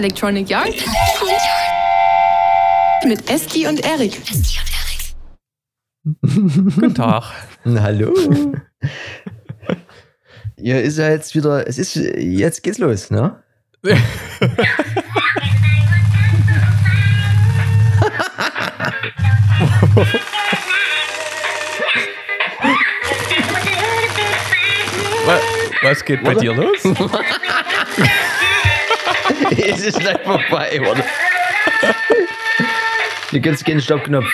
Electronic Yard mit Eski und Erik. Guten Tag. Hallo. Ja, ist ja jetzt wieder, es ist, jetzt geht's los, ne? Was, was geht bei Warte. dir los? es ist gleich vorbei, warte. Du kannst keinen Stoppknopf.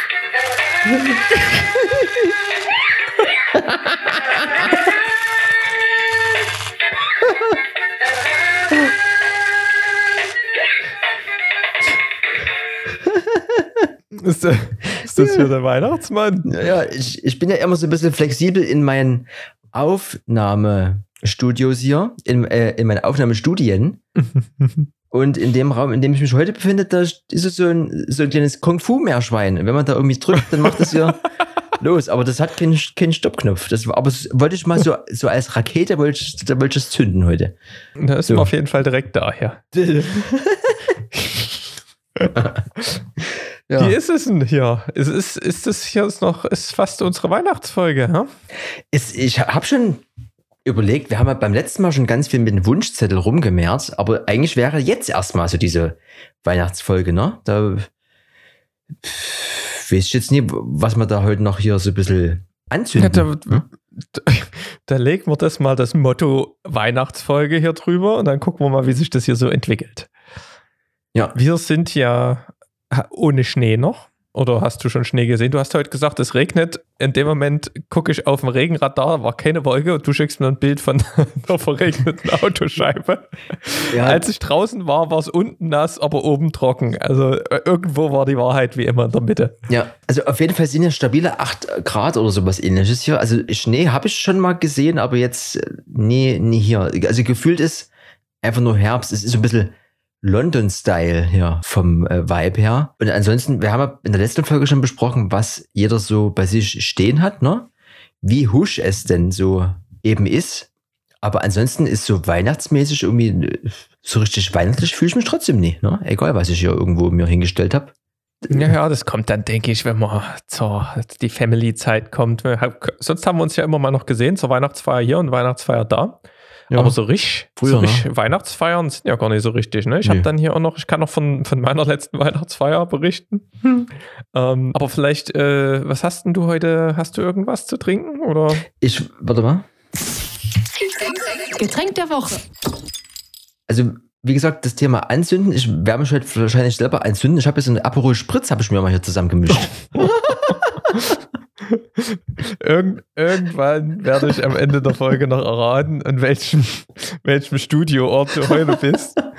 Ist, das- ist das hier der Weihnachtsmann? Ja, ja, ich, ich bin ja immer so ein bisschen flexibel in meinen Aufnahmestudios hier, in, äh, in meinen Aufnahmestudien. Und in dem Raum, in dem ich mich heute befinde, da ist es so ein, so ein kleines Kung-Fu-Meerschwein. Und wenn man da irgendwie drückt, dann macht das hier los. Aber das hat keinen, keinen Stoppknopf. Das, aber das wollte ich mal so, so als Rakete, wollte ich, da wollte ich es zünden heute. Da ist So. man auf jeden Fall direkt da, ja. Ja. Wie ist es denn hier? Ist, ist, ist das hier ist noch, ist fast unsere Weihnachtsfolge, hm? Es, ich habe schon überlegt, wir haben ja beim letzten Mal schon ganz viel mit dem Wunschzettel rumgemehrt, aber eigentlich wäre jetzt erstmal so diese Weihnachtsfolge, ne? Da weiß ich jetzt nie, was man da heute noch hier so ein bisschen Ja, anzünden. da, ne? da, da legen wir das mal das Motto Weihnachtsfolge hier drüber und dann gucken wir mal, wie sich das hier so entwickelt. Ja. Wir sind ja ohne Schnee noch. Oder hast du schon Schnee gesehen? Du hast heute gesagt, es regnet. In dem Moment gucke ich auf dem Regenradar, war keine Wolke und du schickst mir ein Bild von einer verregneten Autoscheibe. Ja, Als ich draußen war, war es unten nass, aber oben trocken. Also äh, irgendwo war die Wahrheit wie immer in der Mitte. ja, also auf jeden Fall sind ja stabile 8 Grad oder sowas ähnliches hier. Also Schnee habe ich schon mal gesehen, aber jetzt äh, nee, nie hier. Also gefühlt ist einfach nur Herbst. Es ist so ein bisschen London-Style hier vom äh, Vibe her. Und ansonsten, wir haben ja in der letzten Folge schon besprochen, was jeder so bei sich stehen hat, ne? Wie husch es denn so eben ist. Aber ansonsten ist so weihnachtsmäßig irgendwie äh, so richtig weihnachtlich fühle ich mich trotzdem nie, ne? Egal, was ich hier irgendwo mir hingestellt habe. Ja, ja, das kommt dann, denke ich, wenn man zur die Family-Zeit kommt. Sonst haben wir uns ja immer mal noch gesehen, zur Weihnachtsfeier hier und Weihnachtsfeier da. Ja. Aber so richtig, Früher, so ne? richtig Weihnachtsfeiern sind ja gar nicht so richtig. Ne? Ich habe Nee. dann hier auch noch, ich kann noch von, von meiner letzten Weihnachtsfeier berichten. Ähm, aber vielleicht, äh, was hast denn du heute? Hast du irgendwas zu trinken? Oder? Ich, warte mal. Getränk der Woche. Also, wie gesagt, das Thema Anzünden, ich werde mich heute wahrscheinlich selber anzünden. Ich habe jetzt einen Aperol Spritz, habe ich mir mal hier zusammengemischt. Irgend, irgendwann werde ich am Ende der Folge noch erraten, in welchem, welchem Studioort du heute bist.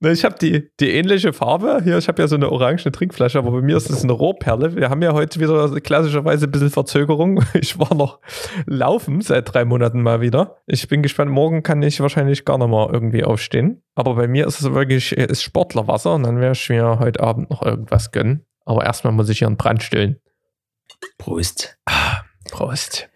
Ne, Ich habe die, die ähnliche Farbe. Hier, ich habe ja so eine orange Trinkflasche, aber bei mir ist es eine Rohrperle. Wir haben ja heute wieder klassischerweise ein bisschen Verzögerung. Ich war noch laufen seit drei Monaten mal wieder. Ich bin gespannt, morgen kann ich wahrscheinlich gar nicht mal irgendwie aufstehen. Aber bei mir ist es wirklich ist Sportlerwasser und dann werde ich mir heute Abend noch irgendwas gönnen. Aber erstmal muss ich hier einen Brand stillen. Prost. Prost.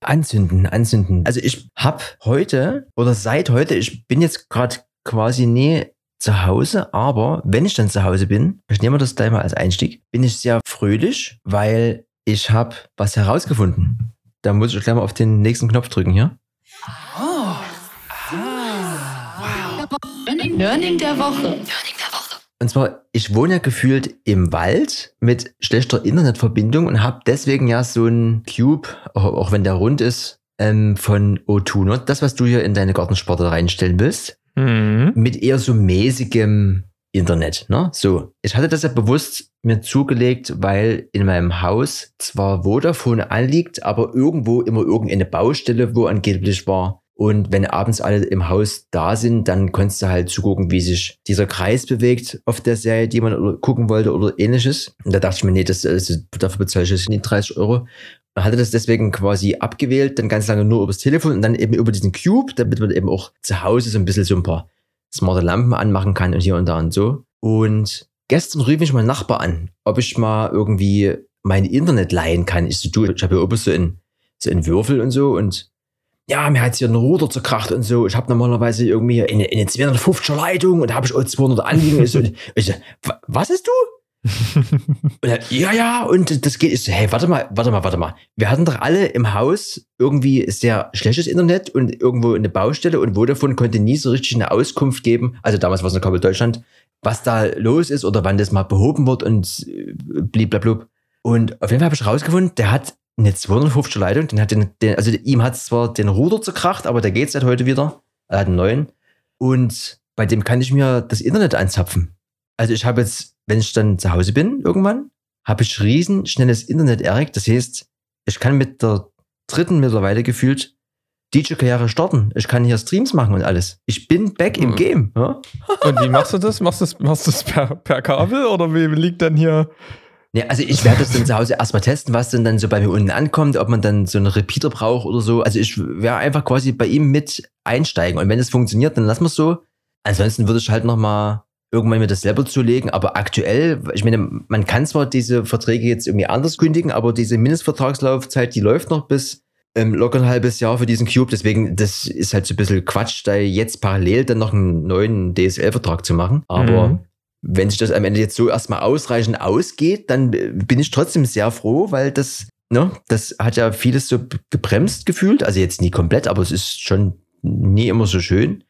Anzünden, anzünden. Also ich habe heute oder seit heute, ich bin jetzt gerade quasi nie zu Hause, aber wenn ich dann zu Hause bin, ich nehme das gleich mal als Einstieg, bin ich sehr fröhlich, weil ich habe was herausgefunden. Da muss ich gleich mal auf den nächsten Knopf drücken hier. Learning der Woche. Und zwar, ich wohne ja gefühlt im Wald mit schlechter Internetverbindung und habe deswegen ja so einen Cube, auch, wenn der rund ist, ähm, von O2, ne? das, was du hier in deine Gartensparte reinstellen willst, Mhm. mit eher so mäßigem Internet. Ne? So, ich hatte das ja bewusst mir zugelegt, weil in meinem Haus zwar Vodafone anliegt, aber irgendwo immer irgendeine Baustelle, wo angeblich war. Und wenn abends alle im Haus da sind, dann konntest du halt zugucken, wie sich dieser Kreis bewegt auf der Serie, die man gucken wollte oder ähnliches. Und da dachte ich mir, nee, das, das, dafür bezahle ich jetzt nicht 30 Euro. Und hatte das deswegen quasi abgewählt, dann ganz lange nur übers Telefon und dann eben über diesen Cube, damit man eben auch zu Hause so ein bisschen so ein paar smarte Lampen anmachen kann und hier und da und so. Und gestern rief mich mein Nachbar an, ob ich mal irgendwie mein Internet leihen kann. Ich so, du, ich habe ja oben so einen, so Würfel und so und ja, mir hat hier ein Ruder zerkracht und so. Ich habe normalerweise irgendwie eine, eine 250er Leitung und habe ich auch 200 anliegen. So, ich so, "Wa- was ist du? Und er, ja, ja, und das geht. Ich so, hey, warte mal, warte mal, warte mal. Wir hatten doch alle im Haus irgendwie sehr schlechtes Internet und irgendwo eine Baustelle und Vodafone konnte nie so richtig eine Auskunft geben. Also damals war es noch Kabel Deutschland, was da los ist oder wann das mal behoben wird und äh, bliblablub. Und auf jeden Fall habe ich rausgefunden, der hat eine 250er Leitung, den hat den, den also ihm hat zwar den Ruder zerkracht, aber der geht seit heute wieder. Er hat einen neuen. Und bei dem kann ich mir das Internet anzapfen. Also ich habe jetzt, wenn ich dann zu Hause bin irgendwann, habe ich riesen schnelles Internet, Erik. Das heißt, ich kann mit der dritten mittlerweile gefühlt DJ-Karriere starten. Ich kann hier Streams machen und alles. Ich bin back im Hm. Game. Ja? Und wie machst du das? Machst du das, machst du das per, per Kabel oder wie liegt dann hier? Ja, also ich werde das dann zu Hause erstmal testen, was denn dann so bei mir unten ankommt, ob man dann so einen Repeater braucht oder so. Also ich werde einfach quasi bei ihm mit einsteigen. Und wenn es funktioniert, dann lassen wir es so. Ansonsten würde ich halt nochmal irgendwann mir das selber zulegen. Aber aktuell, ich meine, man kann zwar diese Verträge jetzt irgendwie anders kündigen, aber diese Mindestvertragslaufzeit, die läuft noch bis ähm, locker ein halbes Jahr für diesen Cube. Deswegen, das ist halt so ein bisschen Quatsch, da jetzt parallel dann noch einen neuen DSL-Vertrag zu machen. Aber Mhm. Wenn sich das am Ende jetzt so erstmal ausreichend ausgeht, dann äh, bin ich trotzdem sehr froh, weil das, ne, das hat ja vieles so gebremst gefühlt. Also jetzt nie komplett, aber es ist schon nie immer so schön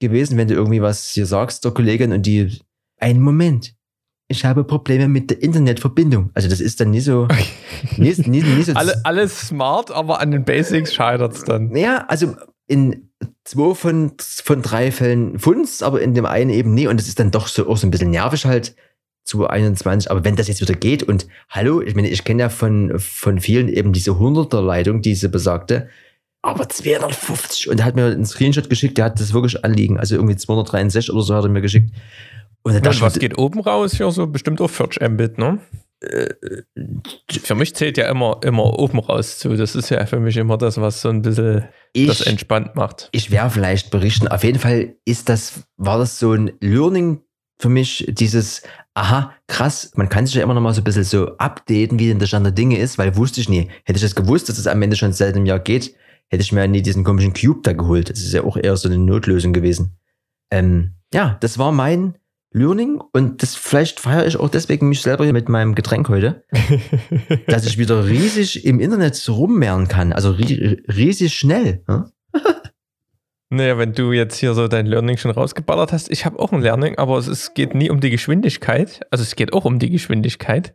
gewesen, wenn du irgendwie was hier sagst, der Kollegin, und die, einen Moment, ich habe Probleme mit der Internetverbindung. Also das ist dann nie so, nie, nie, nie so Alle, alles smart, aber an den Basics scheitert es dann. ja, also in zwei von, von drei Fällen Funds, aber in dem einen eben nie. Und das ist dann doch so auch so ein bisschen nervig halt zu 21. Aber wenn das jetzt wieder geht und hallo, ich meine, ich kenne ja von, von vielen eben diese 100er Leitung, diese besagte, aber 250 und er hat mir einen Screenshot geschickt, der hat das wirklich anliegen. Also irgendwie 263 oder so hat er mir geschickt. Und dann Und was geht oben raus? Hier so bestimmt auf 40 Mbit, ne? Für mich zählt ja immer, immer oben raus zu. Das ist ja für mich immer das, was so ein bisschen das ich, entspannt macht. ich werde vielleicht berichten. Auf jeden Fall ist das, war das so ein Learning für mich, dieses, aha, krass, man kann sich ja immer noch mal so ein bisschen so updaten, wie denn der Stand der Dinge ist, weil wusste ich nie. Hätte ich das gewusst, dass es am Ende schon seit einem Jahr geht, hätte ich mir ja nie diesen komischen Cube da geholt. Das ist ja auch eher so eine Notlösung gewesen. Ähm, ja, das war mein Learning und das vielleicht feiere ich auch deswegen mich selber hier mit meinem Getränk heute, dass ich wieder riesig im Internet rummehren kann, also ri riesig schnell. Ja? Naja, wenn du jetzt hier so dein Learning schon rausgeballert hast, ich habe auch ein Learning, aber es ist, geht nie um die Geschwindigkeit. Also es geht auch um die Geschwindigkeit.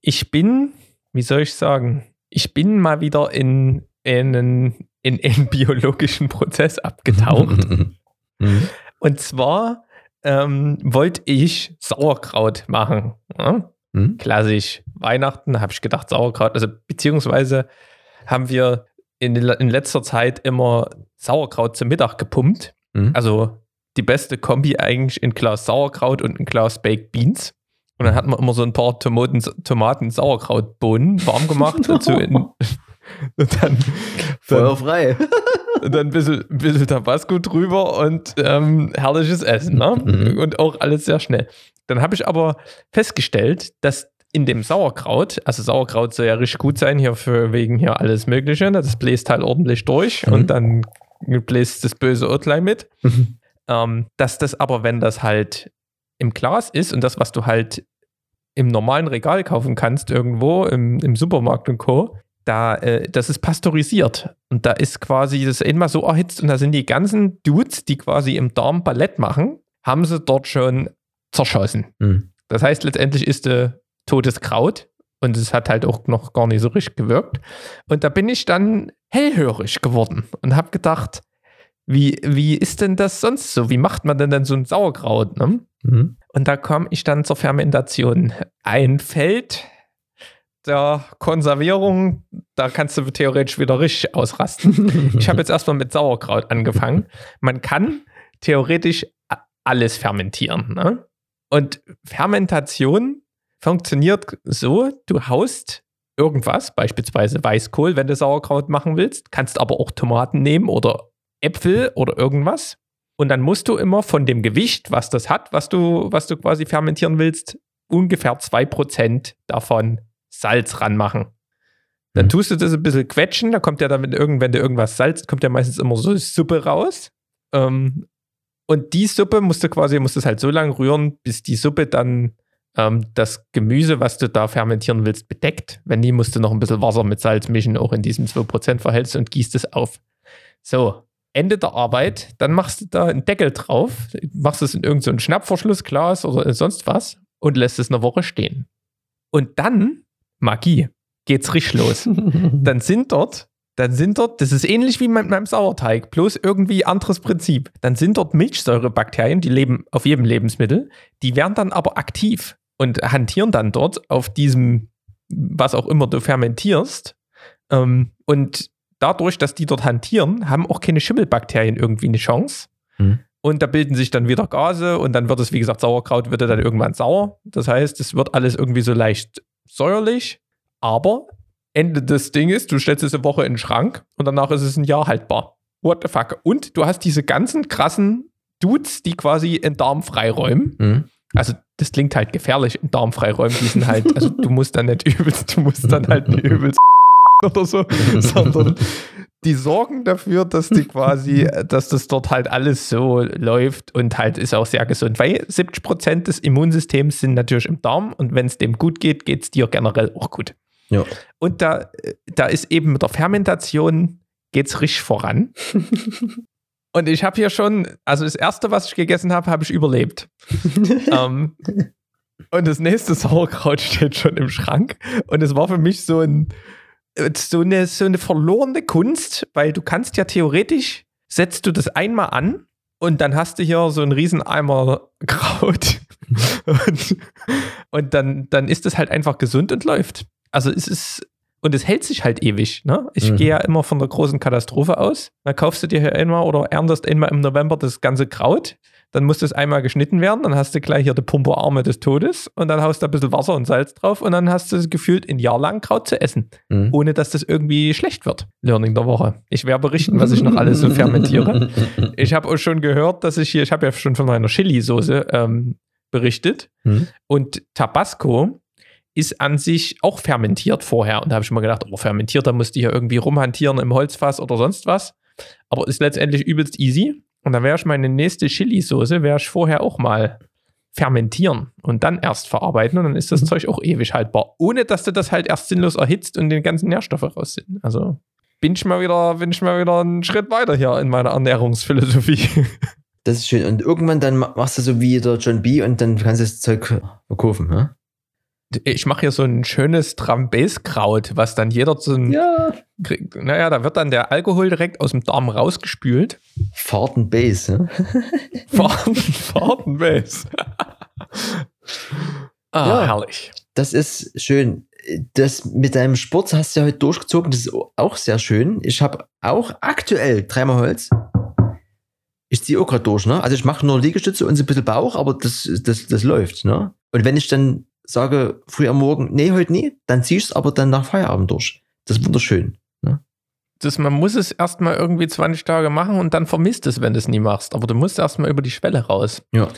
Ich bin, wie soll ich sagen, ich bin mal wieder in einen, in einen biologischen Prozess abgetaucht. Mhm. Und zwar ähm, wollte ich Sauerkraut machen. Ja? Mhm. Klassisch. Weihnachten habe ich gedacht, Sauerkraut. Also beziehungsweise haben wir in, in letzter Zeit immer Sauerkraut zum Mittag gepumpt. Mhm. Also die beste Kombi eigentlich in Glas Sauerkraut und ein Glas Baked Beans. Und dann hatten wir immer so ein paar Tomaten, Tomaten Sauerkrautbohnen warm gemacht und, so in, und dann, Feuer dann, frei. und dann ein bisschen, ein bisschen Tabasco drüber und ähm, herrliches Essen. Ne? Mhm. Und auch alles sehr schnell. Dann habe ich aber festgestellt, dass in dem Sauerkraut, also Sauerkraut soll ja richtig gut sein, hier für wegen hier alles Mögliche, ne? das bläst halt ordentlich durch Mhm. und dann bläst das böse Örtlein mit. Ähm, dass das aber, wenn das halt im Glas ist und das, was du halt im normalen Regal kaufen kannst, irgendwo im, im Supermarkt und Co., da, äh, das ist pasteurisiert. Und da ist quasi das einmal so erhitzt und da sind die ganzen Dudes, die quasi im Darm Ballett machen, haben sie dort schon zerschossen. Mhm. Das heißt, letztendlich ist äh, totes Kraut und es hat halt auch noch gar nicht so richtig gewirkt. Und da bin ich dann hellhörig geworden und habe gedacht, wie, wie ist denn das sonst so? Wie macht man denn dann so ein Sauerkraut? Ne? Mhm. Und da kam ich dann zur Fermentation. Ein Feld der Konservierung, da kannst du theoretisch wieder richtig ausrasten. Ich habe jetzt erstmal mit Sauerkraut angefangen. Man kann theoretisch alles fermentieren. Ne? Und Fermentation funktioniert so, du haust irgendwas, beispielsweise Weißkohl, wenn du Sauerkraut machen willst, kannst aber auch Tomaten nehmen oder Äpfel oder irgendwas. Und dann musst du immer von dem Gewicht, was das hat, was du, was du quasi fermentieren willst, ungefähr 2% davon Salz ranmachen. Dann Mhm. tust du das ein bisschen quetschen, da kommt ja dann, wenn, irgend, wenn du irgendwas salzt, kommt ja meistens immer so Suppe raus. Ähm, und die Suppe musst du quasi, musst es halt so lange rühren, bis die Suppe dann ähm, das Gemüse, was du da fermentieren willst, bedeckt. Wenn nie, musst du noch ein bisschen Wasser mit Salz mischen, auch in diesem 2% Verhältnis und gießt es auf. So, Ende der Arbeit, dann machst du da einen Deckel drauf, machst es in irgendein so Schnappverschlussglas oder sonst was und lässt es eine Woche stehen. Und dann, Magie, geht's richtig los. Dann sind dort, dann sind dort, das ist ähnlich wie mit meinem Sauerteig, bloß irgendwie anderes Prinzip. Dann sind dort Milchsäurebakterien, die leben auf jedem Lebensmittel, die werden dann aber aktiv und hantieren dann dort auf diesem, was auch immer du fermentierst. Ähm, und dadurch, dass die dort hantieren, haben auch keine Schimmelbakterien irgendwie eine Chance. Hm. Und da bilden sich dann wieder Gase und dann wird es, wie gesagt, Sauerkraut wird dann irgendwann sauer. Das heißt, es wird alles irgendwie so leicht säuerlich, aber Ende des Dinges, du stellst es eine Woche in den Schrank und danach ist es ein Jahr haltbar. What the fuck? Und du hast diese ganzen krassen Dudes, die quasi in Darm freiräumen. Mhm. Also das klingt halt gefährlich, in Darm freiräumen. Die sind halt, also du musst dann nicht übelst, du musst dann halt nicht übelst oder so, sondern die sorgen dafür, dass die quasi, dass das dort halt alles so läuft und halt ist auch sehr gesund. Weil 70 Prozent des Immunsystems sind natürlich im Darm und wenn es dem gut geht, geht es dir generell auch gut. Ja. Und da, da ist eben mit der Fermentation geht's richtig voran. Und ich habe hier schon, also das erste, was ich gegessen habe, habe ich überlebt. ähm, und das nächste Sauerkraut steht schon im Schrank. Und es war für mich so ein, so eine, so eine verlorene Kunst, weil du kannst ja theoretisch, setzt du das einmal an und dann hast du hier so einen riesen Eimer Kraut. und und dann, dann ist es halt einfach gesund und läuft. Also es ist, und es hält sich halt ewig. Ne? Ich Mhm. gehe ja immer von der großen Katastrophe aus. Dann kaufst du dir hier einmal oder erntest einmal im November das ganze Kraut. Dann muss das einmal geschnitten werden. Dann hast du gleich hier die Pumperarme des Todes. Und dann haust du ein bisschen Wasser und Salz drauf. Und dann hast du gefühlt ein Jahr lang Kraut zu essen. Mhm. Ohne dass das irgendwie schlecht wird. Learning der Woche. Ich werde berichten, was ich noch alles so fermentiere. Ich habe auch schon gehört, dass ich hier, ich habe ja schon von meiner Chili-Soße ähm, berichtet. Mhm. Und Tabasco ist an sich auch fermentiert vorher. Und da habe ich mir gedacht, oh, fermentiert, da musst du hier irgendwie rumhantieren im Holzfass oder sonst was. Aber ist letztendlich übelst easy. Und dann werde ich meine nächste Chili-Soße, werde ich vorher auch mal fermentieren und dann erst verarbeiten. Und dann ist das Mhm. Zeug auch ewig haltbar. Ohne dass du das halt erst sinnlos erhitzt und den ganzen Nährstoffe raus sind. Also bin ich mal wieder, bin ich mal wieder einen Schritt weiter hier in meiner Ernährungsphilosophie. Das ist schön. Und irgendwann dann ma- machst du so wie der John B. und dann kannst du das Zeug verkaufen. Ne? Ich mache hier so ein schönes Trambase-Kraut, was dann jeder zu Ja. kriegt. Naja, da wird dann der Alkohol direkt aus dem Darm rausgespült. Fahrten Base. Ne? Fahrten, Fahrtenbase. ah, Ja. herrlich. Das ist schön. Das mit deinem Sport hast du ja heute durchgezogen. Das ist auch sehr schön. Ich habe auch aktuell dreimal Holz. Ich ziehe auch gerade durch, ne? Also ich mache nur Liegestütze und so ein bisschen Bauch, aber das, das, das läuft, ne? Und wenn ich dann sage, früh am Morgen, nee, heute nie, dann zieh ich es aber dann nach Feierabend durch. Das ist wunderschön. Das, man muss es erstmal irgendwie 20 Tage machen und dann vermisst es, wenn du es nie machst. Aber du musst erstmal über die Schwelle raus. Ja.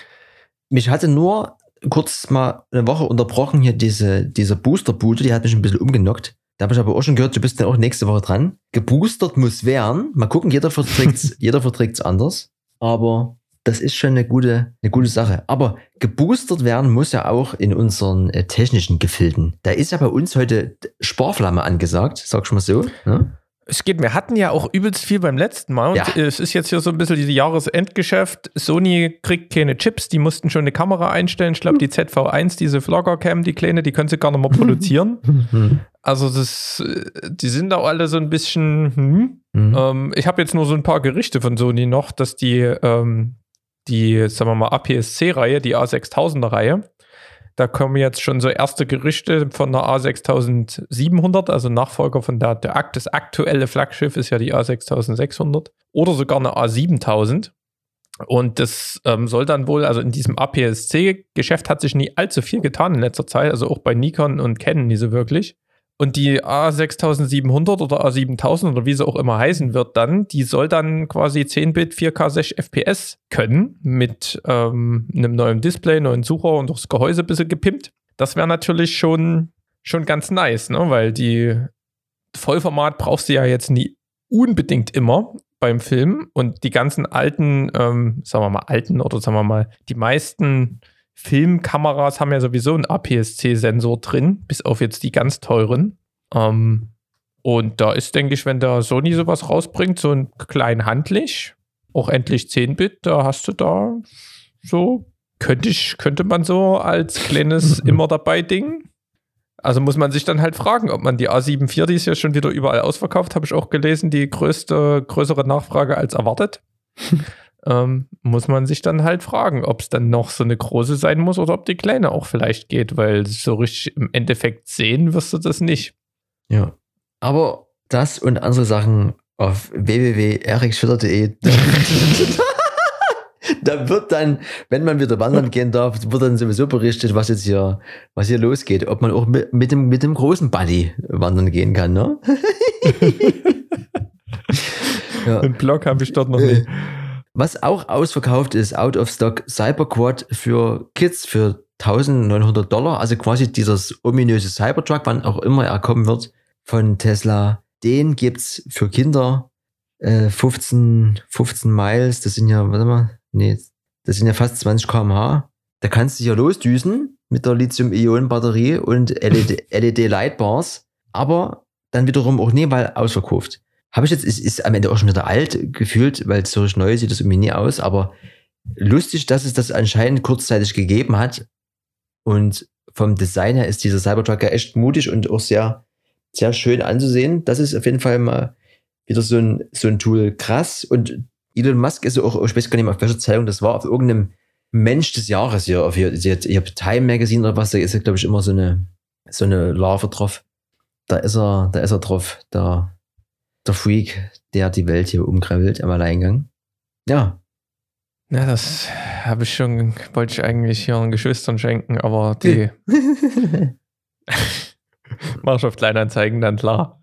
Mich hatte nur kurz mal eine Woche unterbrochen hier diese, diese Booster-Bude, die hat mich ein bisschen umgenockt. Da habe ich aber auch schon gehört, du bist dann auch nächste Woche dran. Geboostert muss werden. Mal gucken, jeder jeder verträgt's anders. Aber das ist schon eine gute, eine gute Sache. Aber geboostert werden muss ja auch in unseren äh, technischen Gefilden. Da ist ja bei uns heute Sparflamme angesagt, sag ich mal so. Ne? Es geht, wir hatten ja auch übelst viel beim letzten Mal. Und Ja. es ist jetzt hier so ein bisschen dieses Jahresendgeschäft. Sony kriegt keine Chips, die mussten schon eine Kamera einstellen. Ich glaube, die ZV1, diese Vlogger-Cam, die kleine, die können sie gar nicht mehr produzieren. Also das, äh, die sind auch alle so ein bisschen, hm. Mhm. ähm, ich habe jetzt nur so ein paar Gerichte von Sony noch, dass die, ähm, die, sagen wir mal, APS-C-Reihe, die A6000er-Reihe, da kommen jetzt schon so erste Gerichte von der A6700, also Nachfolger von der, der das aktuelle Flaggschiff ist ja die A6600 oder sogar eine A7000. Und das ähm, soll dann wohl, also in diesem APS-C-Geschäft hat sich nie allzu viel getan in letzter Zeit, also auch bei Nikon und Canon nie so wirklich. Und die A6700 oder A7000 oder wie sie auch immer heißen wird dann, die soll dann quasi 10-Bit 4K 60 FPS können mit ähm, einem neuen Display, neuen Sucher und auch das Gehäuse ein bisschen gepimpt. Das wäre natürlich schon, schon ganz nice, ne? weil die, Vollformat brauchst du ja jetzt nie unbedingt immer beim Film und die ganzen alten, ähm, sagen wir mal alten oder sagen wir mal, die meisten Filmkameras haben ja sowieso einen APS-C-Sensor drin, bis auf jetzt die ganz teuren. Ähm, und da ist, denke ich, wenn der Sony sowas rausbringt, so ein klein handlich, auch endlich 10-Bit, da hast du da so, könnte ich, könnte man so als kleines immer dabei Ding. Also muss man sich dann halt fragen, ob man die A74, die ist ja schon wieder überall ausverkauft, habe ich auch gelesen, die größte, größere Nachfrage als erwartet. ähm, muss man sich dann halt fragen, ob es dann noch so eine große sein muss oder ob die kleine auch vielleicht geht, weil so richtig im Endeffekt sehen wirst du das nicht. Ja. Aber das und andere Sachen auf www.erikschütter.de. da wird dann, wenn man wieder wandern gehen darf, wird dann sowieso berichtet, was jetzt hier, was hier losgeht. Ob man auch mit, mit dem, mit dem großen Buddy wandern gehen kann, ne? ja. Den Blog habe ich dort noch nicht. Was auch ausverkauft ist, out of stock Cyberquad für Kids für 1900 Dollar, also quasi dieses ominöse Cybertruck, wann auch immer er kommen wird, von Tesla. Den gibt's für Kinder äh, 15, 15 Miles, das sind ja, warte mal, nee, das sind ja fast 20 km/h. Da kannst du ja losdüsen mit der Lithium-Ionen-Batterie und LED-Lightbars, LED aber dann wiederum auch nie, weil ausverkauft. Habe ich jetzt, ist, ist am Ende auch schon wieder alt gefühlt, weil so neu sieht das irgendwie nie aus, aber lustig, dass es das anscheinend kurzzeitig gegeben hat. Und vom Design her ist dieser Cybertruck ja echt mutig und auch sehr, sehr schön anzusehen. Das ist auf jeden Fall mal wieder so ein, so ein Tool krass. Und Elon Musk ist auch, ich weiß gar nicht mehr auf welcher Zeitung das war, auf irgendeinem Mensch des Jahres hier, auf hier, hier Time Magazine oder was, da ist ja, glaube ich, immer so eine, so eine Larve drauf. Da ist er, da ist er drauf, der, der Freak, der die Welt hier umkrempelt am Alleingang. Ja. Ja, das habe ich schon, wollte ich eigentlich hier ihren Geschwistern schenken, aber die machst auf Kleinanzeigen dann klar.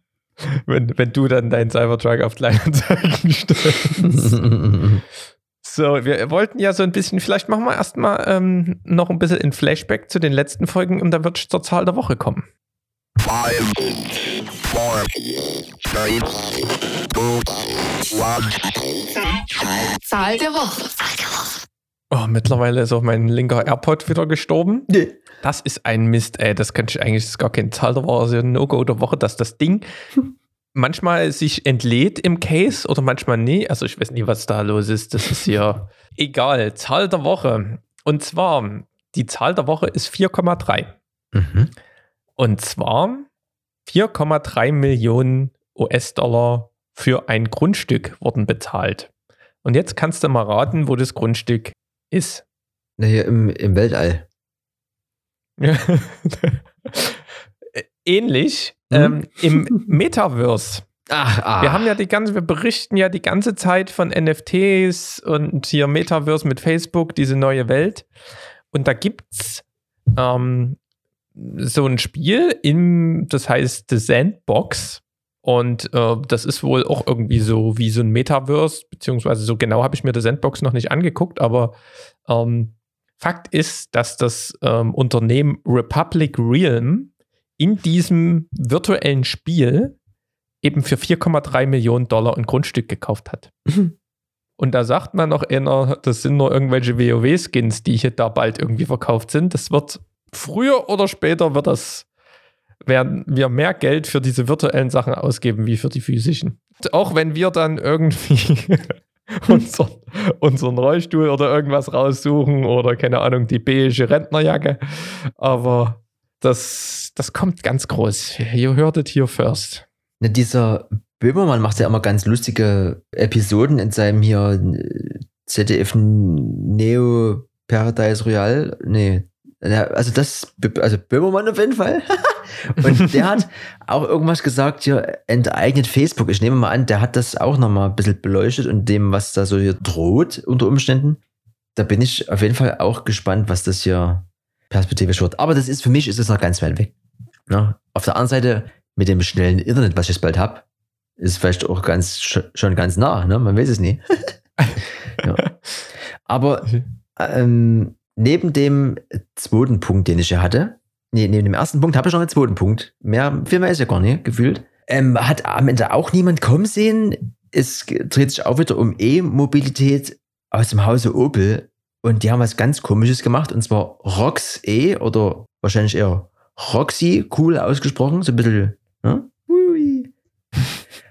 Wenn, wenn du dann deinen Cybertruck auf Kleinanzeigen stellst. so, wir wollten ja so ein bisschen, vielleicht machen wir erstmal ähm, noch ein bisschen in Flashback zu den letzten Folgen und dann wird es zur Zahl der Woche kommen. Five, four, three, two, one. Zahl der Woche. Oh, mittlerweile ist auch mein linker AirPod wieder gestorben. Nee. Das ist ein Mist, ey. Das könnte ich eigentlich, das ist gar kein Zahl der Woche, also ein No-Go der Woche, dass das Ding manchmal sich entlädt im Case oder manchmal nie. Also ich weiß nie, was da los ist. Das ist hier egal. Zahl der Woche. Und zwar, die Zahl der Woche ist 4,3. Mhm. Und zwar 4,3 Millionen US-Dollar für ein Grundstück wurden bezahlt. Und jetzt kannst du mal raten, wo das Grundstück ist. Na, hier im, im Weltall. Ähnlich hm? ähm, im Metaverse. Ach, ah. Wir haben ja die ganze, wir berichten ja die ganze Zeit von NFTs und hier Metaverse mit Facebook, diese neue Welt. Und da gibt's ähm, so ein Spiel im, das heißt The Sandbox. Und äh, das ist wohl auch irgendwie so wie so ein Metaverse, beziehungsweise so genau habe ich mir The Sandbox noch nicht angeguckt, aber ähm, Fakt ist, dass das ähm, Unternehmen Republic Realm in diesem virtuellen Spiel eben für 4,3 Millionen Dollar ein Grundstück gekauft hat. Und da sagt man noch einer, das sind nur irgendwelche WoW-Skins, die hier da bald irgendwie verkauft sind. Das wird früher oder später wird das, werden wir mehr Geld für diese virtuellen Sachen ausgeben wie für die physischen. Auch wenn wir dann irgendwie unseren, unseren Rollstuhl oder irgendwas raussuchen oder keine Ahnung, die beige Rentnerjacke. Aber das, das kommt ganz groß. Ihr hörtet hier first. Ne, dieser Böhmermann macht ja immer ganz lustige Episoden in seinem hier äh, ZDF Neo Paradise Royal. Nee, also das, also Böhmermann auf jeden Fall. Und der hat auch irgendwas gesagt, hier enteignet Facebook. Ich nehme mal an, der hat das auch nochmal ein bisschen beleuchtet und dem, was da so hier droht unter Umständen. Da bin ich auf jeden Fall auch gespannt, was das hier perspektivisch wird. Aber das ist für mich ist es noch ganz weit weg. Ja, auf der anderen Seite, mit dem schnellen Internet, was ich jetzt bald habe, ist vielleicht auch ganz schon ganz nah, ne? Man weiß es nie. ja. Aber ähm, neben dem zweiten Punkt, den ich ja hatte, nee, neben dem ersten Punkt habe ich noch einen zweiten Punkt. Mehr, viel mehr ist ja gar nicht gefühlt. Ähm, hat am Ende auch niemand kommen sehen. Es dreht sich auch wieder um E-Mobilität aus dem Hause Opel. Und die haben was ganz Komisches gemacht. Und zwar Rox E oder wahrscheinlich eher Roxy, cool ausgesprochen, so ein bisschen. Ne?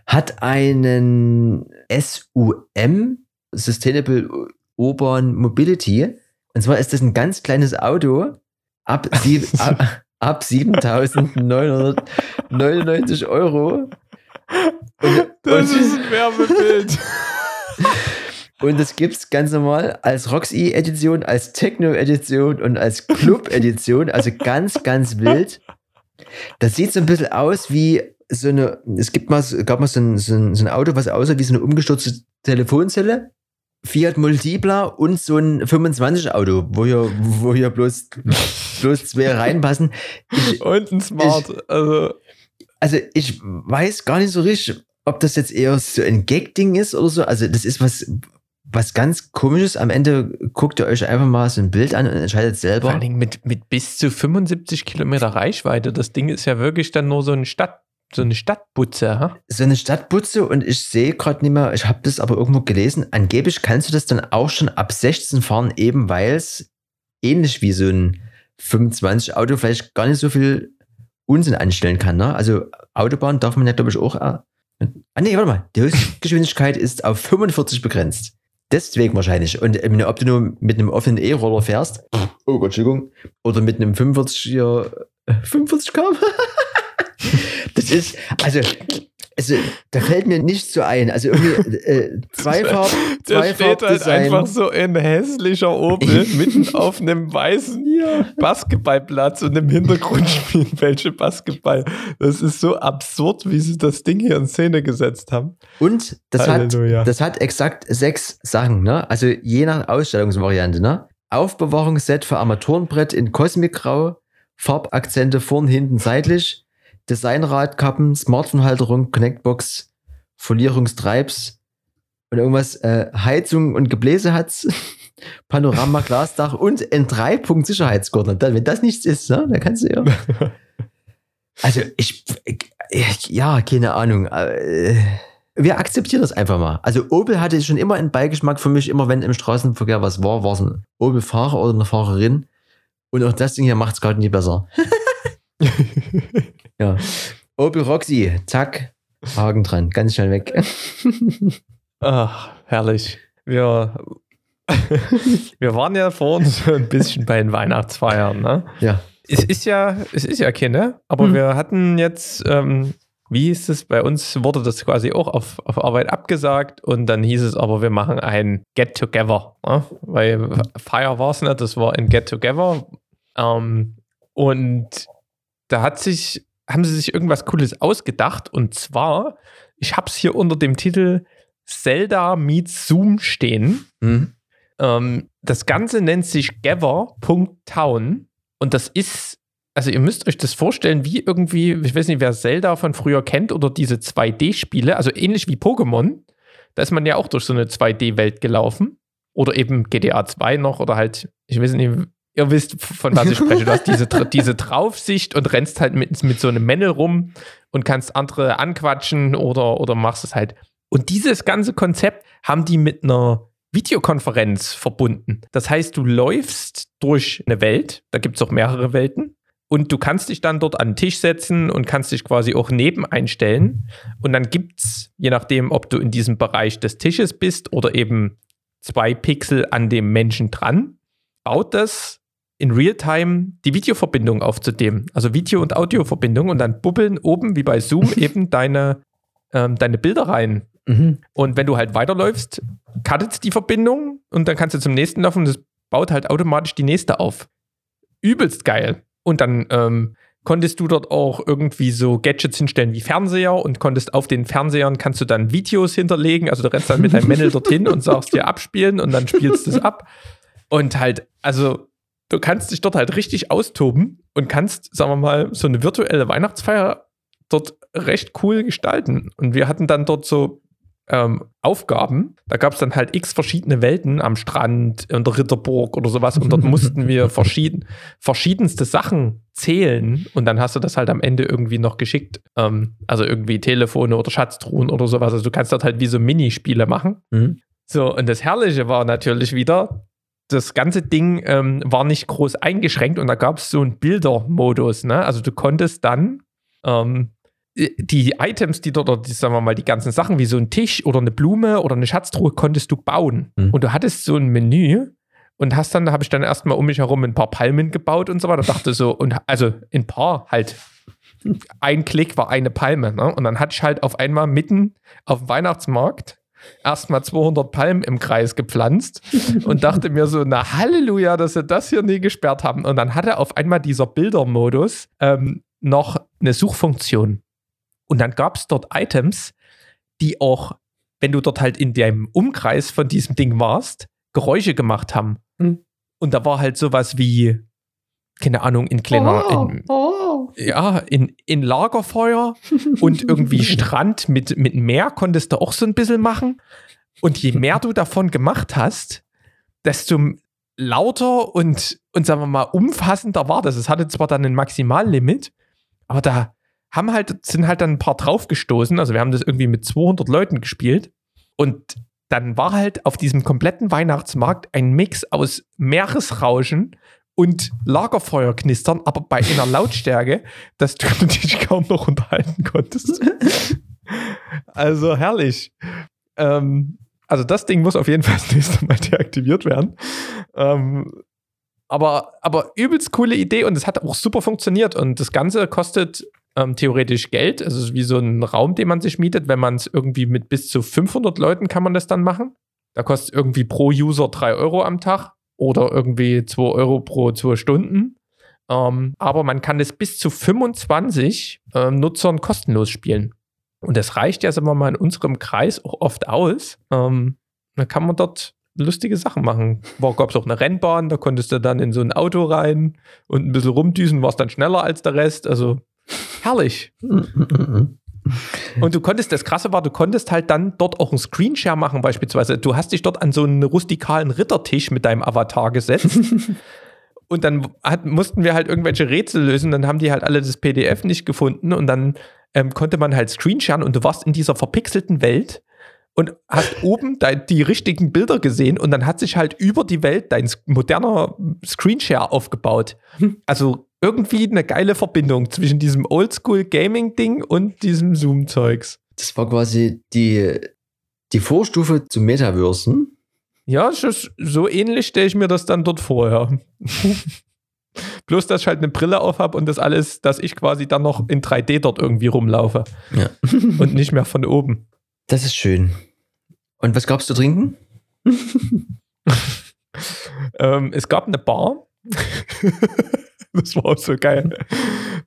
Hat einen SUM, Sustainable Urban Mobility. Und zwar ist das ein ganz kleines Auto ab, sieb, ab, ab 7.999 Euro. Und, das und, ist ein Werbebild. Und das gibt es ganz normal als Roxy-Edition, als Techno-Edition und als Club-Edition. Also ganz, ganz wild. Das sieht so ein bisschen aus wie so eine, es gibt mal, gab mal so ein, so ein, so ein Auto, was aussah wie so eine umgestürzte Telefonzelle. Fiat Multipla und so ein 25-Auto, wo hier, wo hier bloß, bloß zwei reinpassen. Ich, und ein Smart. Ich, also. also ich weiß gar nicht so richtig, ob das jetzt eher so ein Gag-Ding ist oder so. Also das ist was, was ganz komisches. Am Ende guckt ihr euch einfach mal so ein Bild an und entscheidet selber. Vor allen Dingen mit, mit bis zu 75 Kilometer Reichweite. Das Ding ist ja wirklich dann nur so ein Stadt, so eine Stadtbutze. Ha? So eine Stadtbutze und ich sehe gerade nicht mehr, ich habe das aber irgendwo gelesen. Angeblich kannst du das dann auch schon ab 16 fahren, eben weil es ähnlich wie so ein 25 Auto vielleicht gar nicht so viel Unsinn anstellen kann. Ne? Also Autobahn darf man ja, glaube ich, auch. Äh, ah, nee, warte mal. Die Höchstgeschwindigkeit ist auf 45 begrenzt. Deswegen wahrscheinlich. Und äh, ob du nur mit einem offenen E-Roller fährst, oh Gott, Entschuldigung, oder mit einem 45er, 45 km das ist, also, also, da fällt mir nichts so ein. Also irgendwie äh, Zweifach, Da steht halt einfach so ein hässlicher Opel mitten auf einem weißen ja. Basketballplatz und im Hintergrund spielen welche Basketball. Das ist so absurd, wie sie das Ding hier in Szene gesetzt haben. Und das, hat, das hat exakt sechs Sachen, ne? Also je nach Ausstellungsvariante, ne? Aufbewahrungsset für Armaturenbrett in Kosmikgrau, Farbakzente vorn, hinten, seitlich, Designradkappen, Smartphone-Halterung, Connectbox, Folierungstreibs und irgendwas, äh, Heizung und Gebläse hat's, Panorama, Glasdach und ein Dreipunkt Sicherheitsgurt. Wenn das nichts ist, ne, dann kannst du ja. Also ich, ich ja, keine Ahnung. Äh, wir akzeptieren das einfach mal. Also Opel hatte schon immer einen Beigeschmack für mich, immer wenn im Straßenverkehr was war, war es ein Opel-Fahrer oder eine Fahrerin. Und auch das Ding hier macht es gerade nie besser. Ja. Opel Roxy, zack, Haken dran, ganz schnell weg. Ach, herrlich. Wir, wir waren ja vorhin so ein bisschen bei den Weihnachtsfeiern, ne? Ja. Es ist ja, es ist ja keine, aber mhm. wir hatten jetzt, ähm, wie hieß es, bei uns wurde das quasi auch auf, auf Arbeit abgesagt und dann hieß es aber, wir machen ein Get-Together, ne? weil Feier war es nicht, das war ein Get-Together ähm, und da hat sich haben sie sich irgendwas Cooles ausgedacht. Und zwar, ich habe es hier unter dem Titel Zelda meets Zoom stehen. Mhm. Ähm, das Ganze nennt sich gather.town. Und das ist, also ihr müsst euch das vorstellen, wie irgendwie, ich weiß nicht, wer Zelda von früher kennt oder diese 2D-Spiele, also ähnlich wie Pokémon. Da ist man ja auch durch so eine 2D-Welt gelaufen. Oder eben GTA 2 noch oder halt, ich weiß nicht, ihr wisst, von was ich spreche. Du hast diese, diese Draufsicht und rennst halt mit, mit so einem Männel rum und kannst andere anquatschen oder, oder machst es halt. Und dieses ganze Konzept haben die mit einer Videokonferenz verbunden. Das heißt, du läufst durch eine Welt, da gibt es auch mehrere Welten, und du kannst dich dann dort an den Tisch setzen und kannst dich quasi auch neben einstellen. Und dann gibt es, je nachdem, ob du in diesem Bereich des Tisches bist oder eben zwei Pixel an dem Menschen dran, baut das in Realtime die Videoverbindung aufzunehmen, also Video- und Audioverbindung und dann bubbeln oben wie bei Zoom eben deine, ähm, deine Bilder rein. Mhm. Und wenn du halt weiterläufst, cuttet die Verbindung und dann kannst du zum nächsten laufen und das baut halt automatisch die nächste auf. Übelst geil. Und dann ähm, konntest du dort auch irgendwie so Gadgets hinstellen wie Fernseher und konntest auf den Fernsehern kannst du dann Videos hinterlegen. Also du rennst dann mit deinem Männel dorthin und sagst dir abspielen und dann spielst du es ab. Und halt, also du kannst dich dort halt richtig austoben und kannst, sagen wir mal, so eine virtuelle Weihnachtsfeier dort recht cool gestalten. Und wir hatten dann dort so ähm, Aufgaben. Da gab es dann halt x verschiedene Welten am Strand, in der Ritterburg oder sowas. Und dort mussten wir verschieden, verschiedenste Sachen zählen. Und dann hast du das halt am Ende irgendwie noch geschickt. Ähm, also irgendwie Telefone oder Schatztruhen oder sowas. Also du kannst dort halt wie so Minispiele machen. Mhm. So, und das Herrliche war natürlich wieder, das ganze Ding ähm, war nicht groß eingeschränkt und da gab es so einen Bildermodus. Ne? Also du konntest dann ähm, die Items, die dort, oder die, sagen wir mal, die ganzen Sachen, wie so ein Tisch oder eine Blume oder eine Schatztruhe, konntest du bauen. Mhm. Und du hattest so ein Menü und hast dann, da habe ich dann erstmal um mich herum ein paar Palmen gebaut und so weiter. Dachte so, und also ein paar halt. Ein Klick war eine Palme. Ne? Und dann hatte ich halt auf einmal mitten auf dem Weihnachtsmarkt erstmal 200 Palmen im Kreis gepflanzt und dachte mir so, na Halleluja, dass sie das hier nie gesperrt haben. Und dann hatte auf einmal dieser Bildermodus ähm, noch eine Suchfunktion. Und dann gab es dort Items, die auch, wenn du dort halt in dem Umkreis von diesem Ding warst, Geräusche gemacht haben. Hm. Und da war halt sowas wie, keine Ahnung, in kleiner, in, ja, in, in Lagerfeuer und irgendwie Strand mit, mit Meer konntest du auch so ein bisschen machen. Und je mehr du davon gemacht hast, desto lauter und, und sagen wir mal, umfassender war das. Es hatte zwar dann ein Maximallimit, aber da haben halt, sind halt dann ein paar draufgestoßen. Also wir haben das irgendwie mit 200 Leuten gespielt. Und dann war halt auf diesem kompletten Weihnachtsmarkt ein Mix aus Meeresrauschen und Lagerfeuerknistern, aber bei einer Lautstärke, dass du dich kaum noch unterhalten konntest. also herrlich. Ähm, also das Ding muss auf jeden Fall das nächste Mal deaktiviert werden. Ähm, aber, aber übelst coole Idee und es hat auch super funktioniert. Und das Ganze kostet ähm, theoretisch Geld. Es ist wie so ein Raum, den man sich mietet. Wenn man es irgendwie mit bis zu 500 Leuten kann man das dann machen. Da kostet irgendwie pro User 3 Euro am Tag oder irgendwie 2 Euro pro 2 Stunden. Ähm, aber man kann es bis zu 25 ähm, Nutzern kostenlos spielen. Und das reicht ja, sagen wir mal, in unserem Kreis auch oft aus. Ähm, da kann man dort lustige Sachen machen. War gab es auch eine Rennbahn, da konntest du dann in so ein Auto rein und ein bisschen rumdüsen, warst dann schneller als der Rest. Also herrlich. Und du konntest, das Krasse war, du konntest halt dann dort auch einen Screenshare machen, beispielsweise. Du hast dich dort an so einen rustikalen Rittertisch mit deinem Avatar gesetzt. und dann hat, mussten wir halt irgendwelche Rätsel lösen. Dann haben die halt alle das PDF nicht gefunden. Und dann ähm, konnte man halt Screensharen und du warst in dieser verpixelten Welt und hast oben die richtigen Bilder gesehen und dann hat sich halt über die Welt dein moderner Screenshare aufgebaut. Also irgendwie eine geile Verbindung zwischen diesem Oldschool-Gaming-Ding und diesem Zoom-Zeugs. Das war quasi die, die Vorstufe zum Metaversen. Ja, so ähnlich stelle ich mir das dann dort vor, ja. Bloß, dass ich halt eine Brille auf habe und das alles, dass ich quasi dann noch in 3D dort irgendwie rumlaufe. Ja. und nicht mehr von oben. Das ist schön. Und was gab's zu trinken? ähm, es gab eine Bar. Das war auch so geil.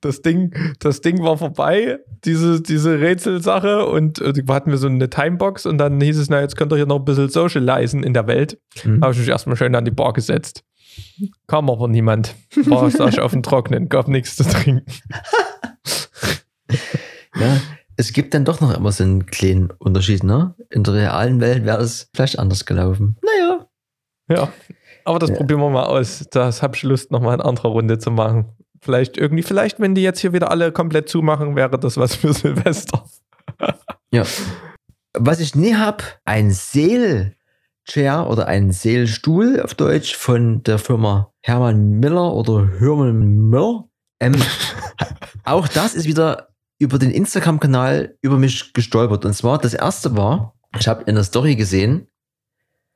Das Ding, das Ding war vorbei, diese, diese Rätselsache, und äh, hatten wir so eine Timebox und dann hieß es, na, jetzt könnt ihr hier noch ein bisschen socialisen in der Welt. Mhm. Habe ich mich erstmal schön an die Bar gesetzt. Kam aber niemand. War saß ich auf dem Trocknen, gab nichts zu trinken. Ja, es gibt dann doch noch immer so einen kleinen Unterschied, ne? In der realen Welt wäre es vielleicht anders gelaufen. Naja. Ja, aber das Ja. probieren wir mal aus. Das habe ich Lust, nochmal eine andere Runde zu machen. Vielleicht irgendwie, vielleicht, wenn die jetzt hier wieder alle komplett zumachen, wäre das was für Silvester. Ja. Was ich nie hab, ein Seel-Chair oder ein Seelstuhl auf Deutsch von der Firma Hermann Miller oder Hermann Müller. Ähm, auch das ist wieder über den Instagram-Kanal über mich gestolpert. Und zwar, das erste war, ich habe in der Story gesehen,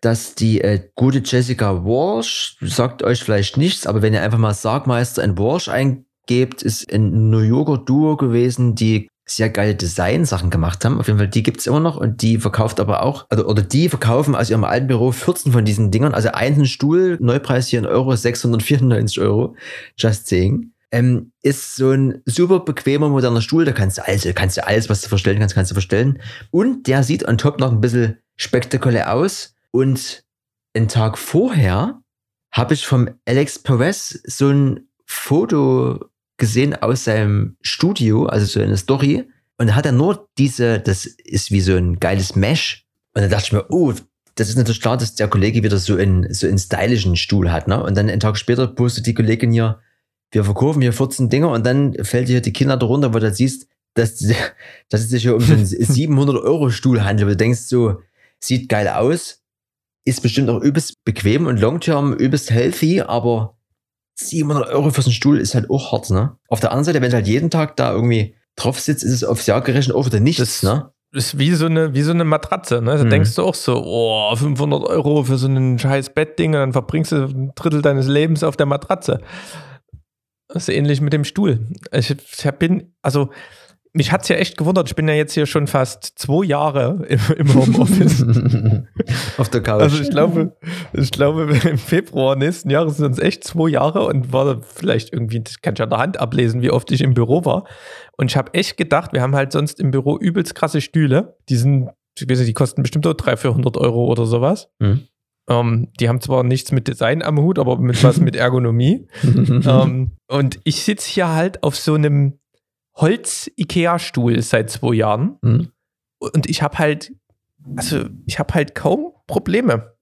dass die äh, gute Jessica Walsh, sagt euch vielleicht nichts, aber wenn ihr einfach mal Sargmeister in Walsh eingebt, ist ein New Yorker Duo gewesen, die sehr geile Design-Sachen gemacht haben. Auf jeden Fall, die gibt's immer noch und die verkauft aber auch, also, oder die verkaufen aus ihrem alten Büro 14 von diesen Dingern. Also einen Stuhl, Neupreis hier in Euro, 694 Euro. Just saying. Ähm, ist so ein super bequemer, moderner Stuhl. Da kannst du alles, kannst du alles, was du verstellen kannst, kannst du verstellen. Und der sieht on top noch ein bisschen spektakulär aus. Und einen Tag vorher habe ich vom Alex Perez so ein Foto gesehen aus seinem Studio, also so eine Story, Und dann hat er nur diese, das ist wie so ein geiles Mesh. Und dann dachte ich mir, oh, das ist natürlich klar, dass der Kollege wieder so einen, so einen stylischen Stuhl hat. Ne? Und dann einen Tag später postet die Kollegin hier, wir verkaufen hier 14 Dinger und dann fällt dir die Kinder darunter, wo du siehst, dass, dass es sich hier um so einen 700 Euro Stuhl handelt. Du denkst so, sieht geil aus, ist bestimmt auch übelst bequem und long-term übelst healthy, aber 700 Euro für so einen Stuhl ist halt auch hart, ne? Auf der anderen Seite, wenn du halt jeden Tag da irgendwie drauf sitzt, ist es aufs Jahr gerechnet auch wieder nichts, Das- ne? ist wie so eine, wie so eine Matratze. Ne? Da Mhm. denkst du auch so, oh, 500 Euro für so ein scheiß Bettding und dann verbringst du ein Drittel deines Lebens auf der Matratze. Das ist ähnlich mit dem Stuhl. Ich, ich bin, also mich hat es ja echt gewundert. Ich bin ja jetzt hier schon fast zwei Jahre im, im Homeoffice. Auf der Couch. Also ich glaube, ich glaube, im Februar nächsten Jahres sind es echt zwei Jahre und war da vielleicht irgendwie, das kann ich an der Hand ablesen, wie oft ich im Büro war. Und ich habe echt gedacht, wir haben halt sonst im Büro übelst krasse Stühle. Die sind, ich weiß nicht, die kosten bestimmt auch 300, 400 Euro oder sowas. Mhm. Ähm, die haben zwar nichts mit Design am Hut, aber mit was mit Ergonomie. ähm, und ich sitze hier halt auf so einem Holz-Ikea-Stuhl seit zwei Jahren. Mhm. Und ich habe halt, also ich habe halt kaum Probleme.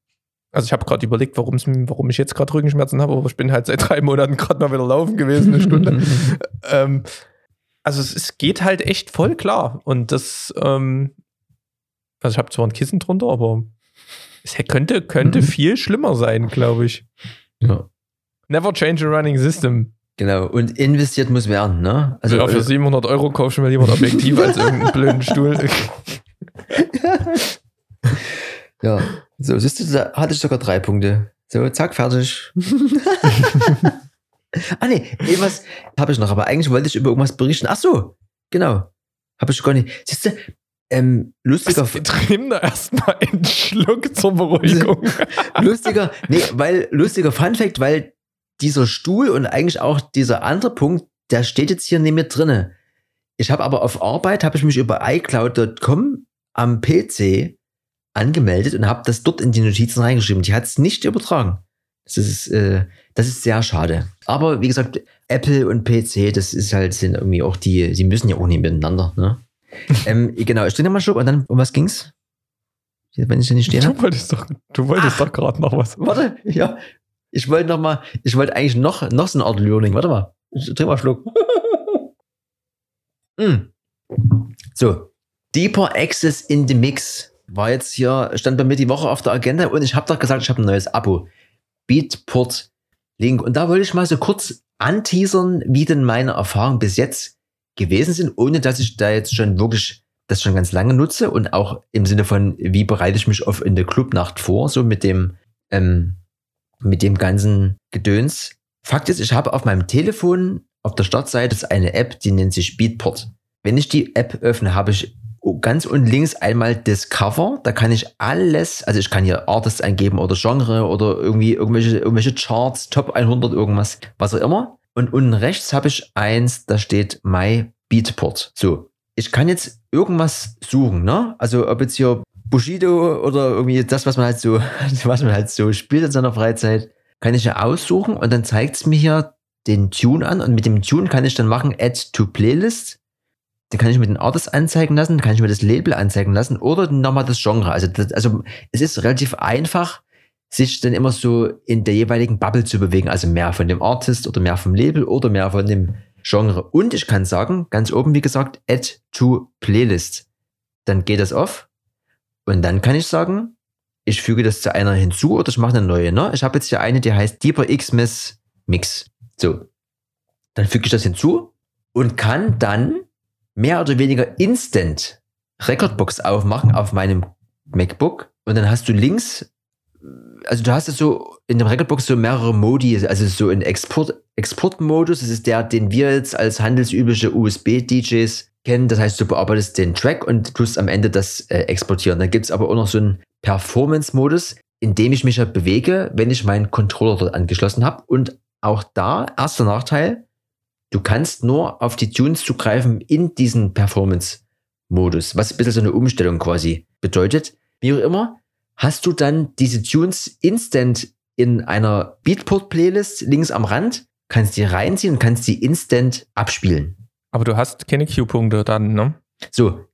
Also ich habe gerade überlegt, warum ich jetzt gerade Rückenschmerzen habe, aber ich bin halt seit drei Monaten gerade mal wieder laufen gewesen, eine Stunde. ähm, also es, es geht halt echt voll klar. Und das, ähm, also ich habe zwar ein Kissen drunter, aber es könnte, könnte Mhm. viel schlimmer sein, glaube ich. ja. Never change a running system. Genau. Und investiert muss werden, ne? Also ja, für äh, 700 Euro kaufst du mir lieber ein Objektiv als irgendeinen blöden Stuhl. ja. So, siehst du, da hatte ich sogar drei Punkte. So, zack, fertig. ah, nee, irgendwas habe ich noch, aber eigentlich wollte ich über irgendwas berichten. Ach so, genau. Habe ich gar nicht. Siehst du, ähm, lustiger, Nimm da erstmal einen Schluck zur Beruhigung. lustiger, nee, weil, lustiger Fun Fact, weil dieser Stuhl und eigentlich auch dieser andere Punkt, der steht jetzt hier neben mir drinne. Ich habe aber auf Arbeit, habe ich mich über iCloud.com am PC angemeldet und habe das dort in die Notizen reingeschrieben. Die hat es nicht übertragen. Das ist, äh, das ist sehr schade. Aber wie gesagt, Apple und PC, das ist halt, sind irgendwie auch die, die müssen ja auch nicht miteinander. Ne? ähm, genau, ich trinke mal einen Schluck und dann, um was ging's? Wenn ich hier nicht stehen habe. Du wolltest doch, du wolltest doch gerade noch was. Warte, ja. Ich wollte noch mal, ich wollte eigentlich noch, noch so eine Art Learning. Warte mal. Ich trink mal einen Schluck. Mm. So. Deeper Access in the Mix war jetzt hier, stand bei mir die Woche auf der Agenda und ich habe doch gesagt, ich habe ein neues Abo. Beatport Link. Und da wollte ich mal so kurz anteasern, wie denn meine Erfahrungen bis jetzt gewesen sind, ohne dass ich da jetzt schon wirklich das schon ganz lange nutze und auch im Sinne von, wie bereite ich mich auf in der Clubnacht vor, so mit dem, ähm, mit dem ganzen Gedöns. Fakt ist, ich habe auf meinem Telefon auf der Startseite eine App, die nennt sich Beatport. Wenn ich die App öffne, habe ich ganz unten links einmal das Cover. Da kann ich alles, also ich kann hier Artists eingeben oder Genre oder irgendwie irgendwelche, irgendwelche Charts, Top 100, irgendwas, was auch immer. Und unten rechts habe ich eins, da steht My Beatport. So. Ich kann jetzt irgendwas suchen, ne? Also ob jetzt hier Bushido oder irgendwie das, was man halt so, was man halt so spielt in seiner Freizeit, kann ich ja aussuchen und dann zeigt es mir hier den Tune an und mit dem Tune kann ich dann machen Add to Playlist. Dann kann ich mir den Artist anzeigen lassen, kann ich mir das Label anzeigen lassen oder nochmal das Genre. Also, das, also es ist relativ einfach, sich dann immer so in der jeweiligen Bubble zu bewegen. Also mehr von dem Artist oder mehr vom Label oder mehr von dem Genre. Und ich kann sagen, ganz oben, wie gesagt, Add to Playlist. Dann geht das auf und dann kann ich sagen, ich füge das zu einer hinzu oder ich mache eine neue. Ne? Ich habe jetzt hier eine, die heißt Deeper Xmas Mix. So. Dann füge ich das hinzu und kann dann mehr oder weniger instant Recordbox aufmachen auf meinem MacBook und dann hast du links, also du hast es so in dem Recordbox so mehrere Modi, also so in Export, Exportmodus, das ist der, den wir jetzt als handelsübliche USB-DJs kennen. Das heißt, du bearbeitest den Track und tust am Ende das äh, exportieren. Dann gibt es aber auch noch so einen Performance-Modus, in dem ich mich halt bewege, wenn ich meinen Controller dort angeschlossen habe. Und auch da, erster Nachteil, du kannst nur auf die Tunes zugreifen in diesen Performance-Modus, was ein bisschen so eine Umstellung quasi bedeutet. Wie auch immer, hast du dann diese Tunes instant in einer Beatport-Playlist links am Rand, kannst die reinziehen und kannst die instant abspielen. Aber du hast keine Q-Punkte dann, ne? So,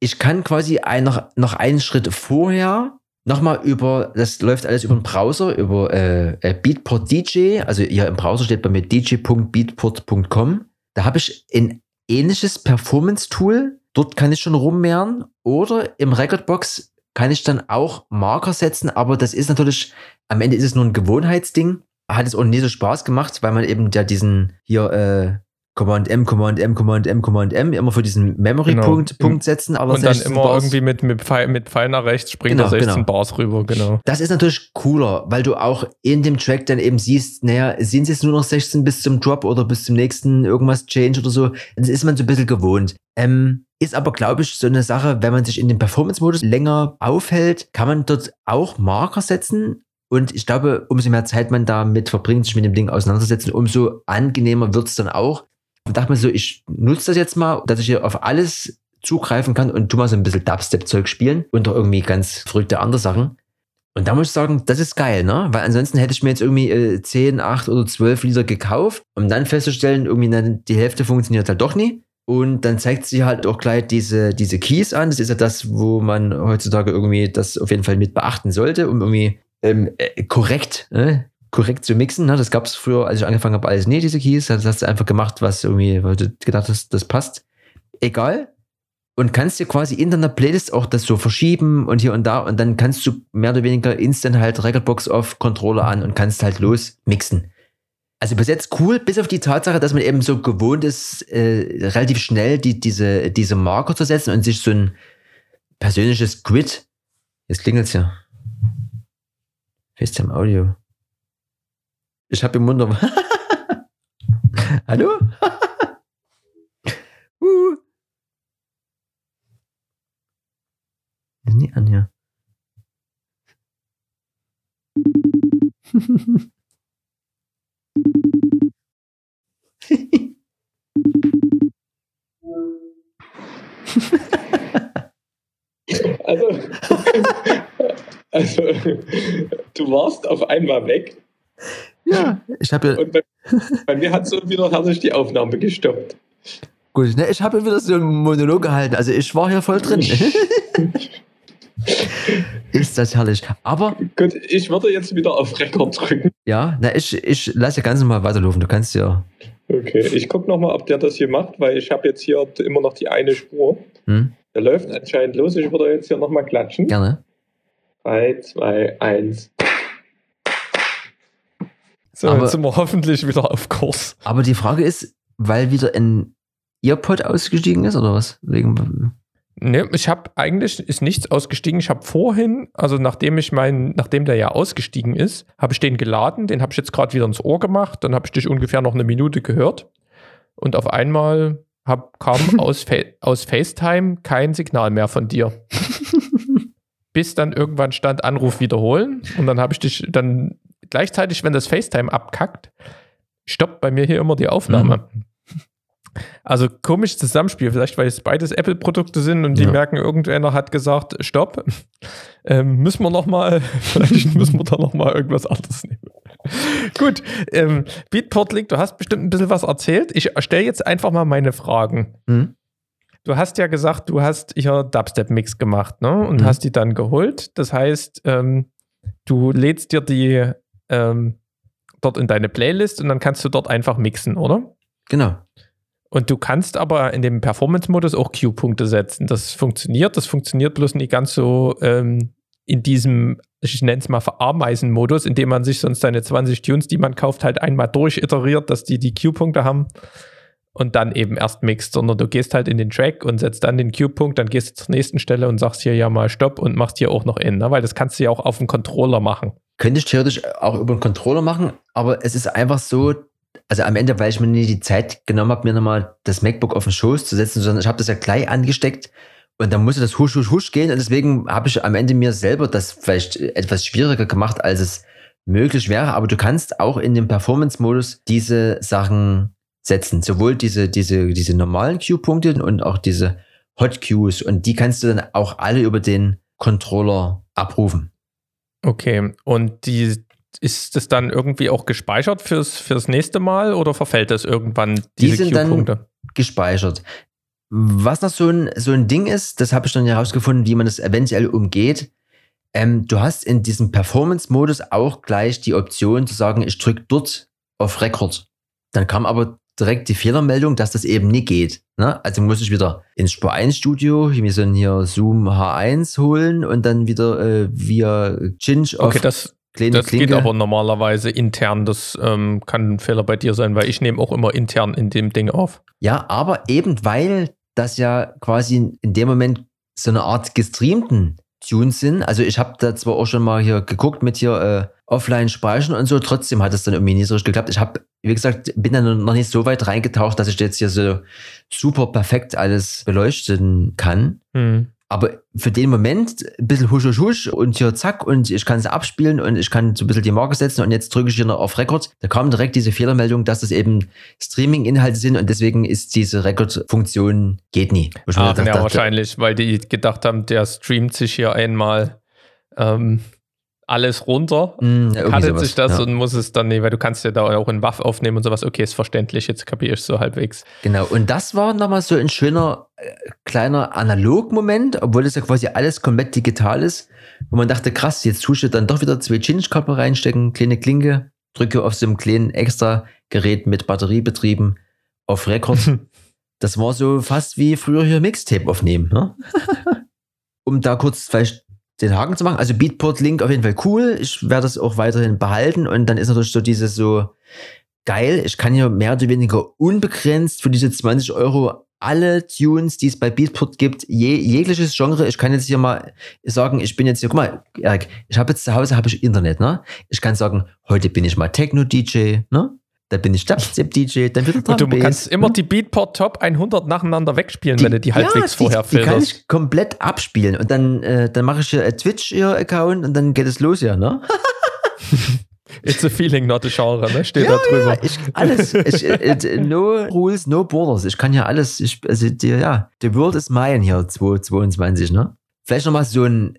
ich kann quasi ein, noch, noch einen Schritt vorher nochmal über, das läuft alles über den Browser, über äh, äh Beatport DJ, also hier im Browser steht bei mir dj.beatport.com. Da habe ich ein ähnliches Performance-Tool, dort kann ich schon rummehren oder im Recordbox kann ich dann auch Marker setzen, aber das ist natürlich, am Ende ist es nur ein Gewohnheitsding. Hat es auch nie so Spaß gemacht, weil man eben ja diesen hier äh, Command M, Command M, Command M, Command M, immer für diesen Memory-Punkt genau. Punkt setzen. Aber und dann immer Bars. irgendwie mit, mit, Pfeil, mit Pfeil nach rechts springt genau, 16 genau. Bars rüber, genau. Das ist natürlich cooler, weil du auch in dem Track dann eben siehst, naja, sind es jetzt nur noch 16 bis zum Drop oder bis zum nächsten irgendwas Change oder so. Das ist man so ein bisschen gewohnt. Ähm, ist aber, glaube ich, so eine Sache, wenn man sich in dem Performance-Modus länger aufhält, kann man dort auch Marker setzen. Und ich glaube, umso mehr Zeit man damit verbringt, sich mit dem Ding auseinanderzusetzen, umso angenehmer wird es dann auch. Dachte mir so, ich nutze das jetzt mal, dass ich hier auf alles zugreifen kann und tu mal so ein bisschen Dubstep-Zeug spielen und doch irgendwie ganz verrückte andere Sachen. Und da muss ich sagen, das ist geil, ne? Weil ansonsten hätte ich mir jetzt irgendwie äh, 10, 8 oder 12 Lieder gekauft, um dann festzustellen, irgendwie die Hälfte funktioniert halt doch nie. Und dann zeigt sie halt auch gleich diese, diese Keys an. Das ist ja das, wo man heutzutage irgendwie das auf jeden Fall mit beachten sollte, um irgendwie ähm, äh, korrekt äh, korrekt zu mixen. Ne? Das gab es früher, als ich angefangen habe, alles nie, diese Keys. Das hast du einfach gemacht, was irgendwie, weil du gedacht hast, das passt. Egal. Und kannst dir quasi in deiner Playlist auch das so verschieben und hier und da und dann kannst du mehr oder weniger instant halt Recordbox auf Controller an und kannst halt los mixen. Also bis jetzt cool, bis auf die Tatsache, dass man eben so gewohnt ist, äh, relativ schnell die, diese, diese Marker zu setzen und sich so ein persönliches Grid. Jetzt klingelt's ja. FaceTime Audio. Ich habe im Wunder. Hallo? uh. Ist nie an hier. also, also, du warst auf einmal weg. Ja, ich habe ja. Und bei, bei mir hat so wieder herrlich die Aufnahme gestoppt. Gut, ne, ich habe wieder so einen Monolog gehalten. Also ich war hier voll drin. ist das herrlich. Aber. Gut, ich würde jetzt wieder auf Rekord drücken. Ja, na, ich, ich lasse ja ganz normal weiterlaufen. Du kannst ja. Okay, ich gucke nochmal, ob der das hier macht, weil ich habe jetzt hier immer noch die eine Spur. Hm? Der läuft anscheinend los. Ich würde jetzt hier nochmal klatschen. Gerne. 3, 2, 1. So, aber, jetzt sind wir hoffentlich wieder auf Kurs. Aber die Frage ist, weil wieder ein Earpod ausgestiegen ist oder was? Wegen, Ne, ich habe eigentlich ist nichts ausgestiegen. Ich habe vorhin, also nachdem ich mein, nachdem der ja ausgestiegen ist, habe ich den geladen. Den habe ich jetzt gerade wieder ins Ohr gemacht. Dann habe ich dich ungefähr noch eine Minute gehört. Und auf einmal hab, kam aus, Fa aus FaceTime kein Signal mehr von dir. Bis dann irgendwann stand Anruf wiederholen. Und dann habe ich dich, dann gleichzeitig, wenn das FaceTime abkackt, stoppt bei mir hier immer die Aufnahme. Mhm. Also komisches Zusammenspiel, vielleicht weil es beides Apple-Produkte sind und die ja. merken, irgendeiner hat gesagt, stopp, ähm, müssen wir noch mal, vielleicht müssen wir da noch mal irgendwas anderes nehmen. Gut, ähm, Beatport-Link, du hast bestimmt ein bisschen was erzählt. Ich stelle jetzt einfach mal meine Fragen. Mhm. Du hast ja gesagt, du hast hier Dubstep-Mix gemacht ne? und mhm. hast die dann geholt. Das heißt, ähm, du lädst dir die ähm, dort in deine Playlist und dann kannst du dort einfach mixen, oder? Genau. Und du kannst aber in dem Performance-Modus auch Q-Punkte setzen. Das funktioniert, das funktioniert bloß nicht ganz so ähm, in diesem, ich nenne es mal Verameißen-Modus, in dem man sich sonst seine 20 Tunes, die man kauft, halt einmal durchiteriert, dass die die Q-Punkte haben und dann eben erst mixt, sondern du gehst halt in den Track und setzt dann den Q-Punkt, dann gehst du zur nächsten Stelle und sagst hier ja mal Stopp und machst hier auch noch in, ne? weil das kannst du ja auch auf dem Controller machen. Könnte ich theoretisch auch über den Controller machen, aber es ist einfach so, also am Ende, weil ich mir nie die Zeit genommen habe, mir nochmal das MacBook auf den Schoß zu setzen, sondern ich habe das ja gleich angesteckt und dann musste das husch, husch, husch gehen und deswegen habe ich am Ende mir selber das vielleicht etwas schwieriger gemacht, als es möglich wäre, aber du kannst auch in dem Performance-Modus diese Sachen setzen. Sowohl diese, diese, diese normalen Q-Punkte und auch diese Hot Qs. Und die kannst du dann auch alle über den Controller abrufen. Okay. Und die, ist das dann irgendwie auch gespeichert fürs, fürs nächste Mal oder verfällt das irgendwann diese die sind Q-Punkte? Dann gespeichert. Was noch so ein, so ein Ding ist, das habe ich dann herausgefunden, wie man das eventuell umgeht. Ähm, du hast in diesem Performance-Modus auch gleich die Option zu sagen, ich drücke dort auf Record. Dann kam aber direkt die Fehlermeldung, dass das eben nie geht. Ne? Also muss ich wieder ins Spur 1 Studio, mir so hier Zoom H1 holen und dann wieder äh, via Cinch auf okay, das, das Klinge. geht aber normalerweise intern. Das ähm, kann ein Fehler bei dir sein, weil ich nehme auch immer intern in dem Ding auf. Ja, aber eben weil das ja quasi in dem Moment so eine Art gestreamten Tunes sind. Also ich habe da zwar auch schon mal hier geguckt mit hier äh, offline speichern und so, trotzdem hat es dann irgendwie nicht so richtig geklappt. Ich habe, wie gesagt, bin dann noch nicht so weit reingetaucht, dass ich jetzt hier so super perfekt alles beleuchten kann. Hm. Aber für den Moment ein bisschen husch, husch, husch und hier zack und ich kann es abspielen und ich kann so ein bisschen die Marke setzen und jetzt drücke ich hier noch auf Record. Da kam direkt diese Fehlermeldung, dass das eben Streaming-Inhalte sind und deswegen ist diese Record-Funktion geht nie. Ah, ja, wahrscheinlich, weil die gedacht haben, der streamt sich hier einmal ähm, alles runter, mm, ja, sich das ja. und muss es dann, nee, weil du kannst ja da auch in Waff aufnehmen und sowas. Okay, ist verständlich, jetzt kapiere ich so halbwegs. Genau, und das war nochmal so ein schöner äh, kleiner Analog-Moment, obwohl das ja quasi alles komplett digital ist, wo man dachte, krass, jetzt tue ich dann doch wieder zwei Chinch-Kappen reinstecken, kleine Klinke, drücke auf so einem kleinen extra Gerät mit Batterie betrieben auf Rekord. das war so fast wie früher hier Mixtape aufnehmen. Ne? um da kurz vielleicht den Haken zu machen. Also Beatport-Link auf jeden Fall cool. Ich werde das auch weiterhin behalten. Und dann ist natürlich so dieses so geil. Ich kann hier mehr oder weniger unbegrenzt für diese 20 Euro alle Tunes, die es bei Beatport gibt, je, jegliches Genre. Ich kann jetzt hier mal sagen, ich bin jetzt hier, guck mal, Erik, ich habe jetzt zu Hause habe ich Internet, ne? Ich kann sagen, heute bin ich mal Techno-DJ, ne? Dann bin ich Dubstep-DJ, dann wieder Drum Und du kannst immer die Beatport Top 100 nacheinander wegspielen, die, wenn du die halbwegs ja, vorher filterst. Die kann ich komplett abspielen und dann, äh, dann mache ich hier einen Twitch-Account und dann geht es los, ja, ne? It's a feeling, not a genre, ne? Steht ja, da drüber. Ja, ich, alles. Ich, äh, no rules, no borders. Ich kann ja alles. Ich, also, die, ja, the world is mine hier, 2022, ne? Vielleicht nochmal so ein,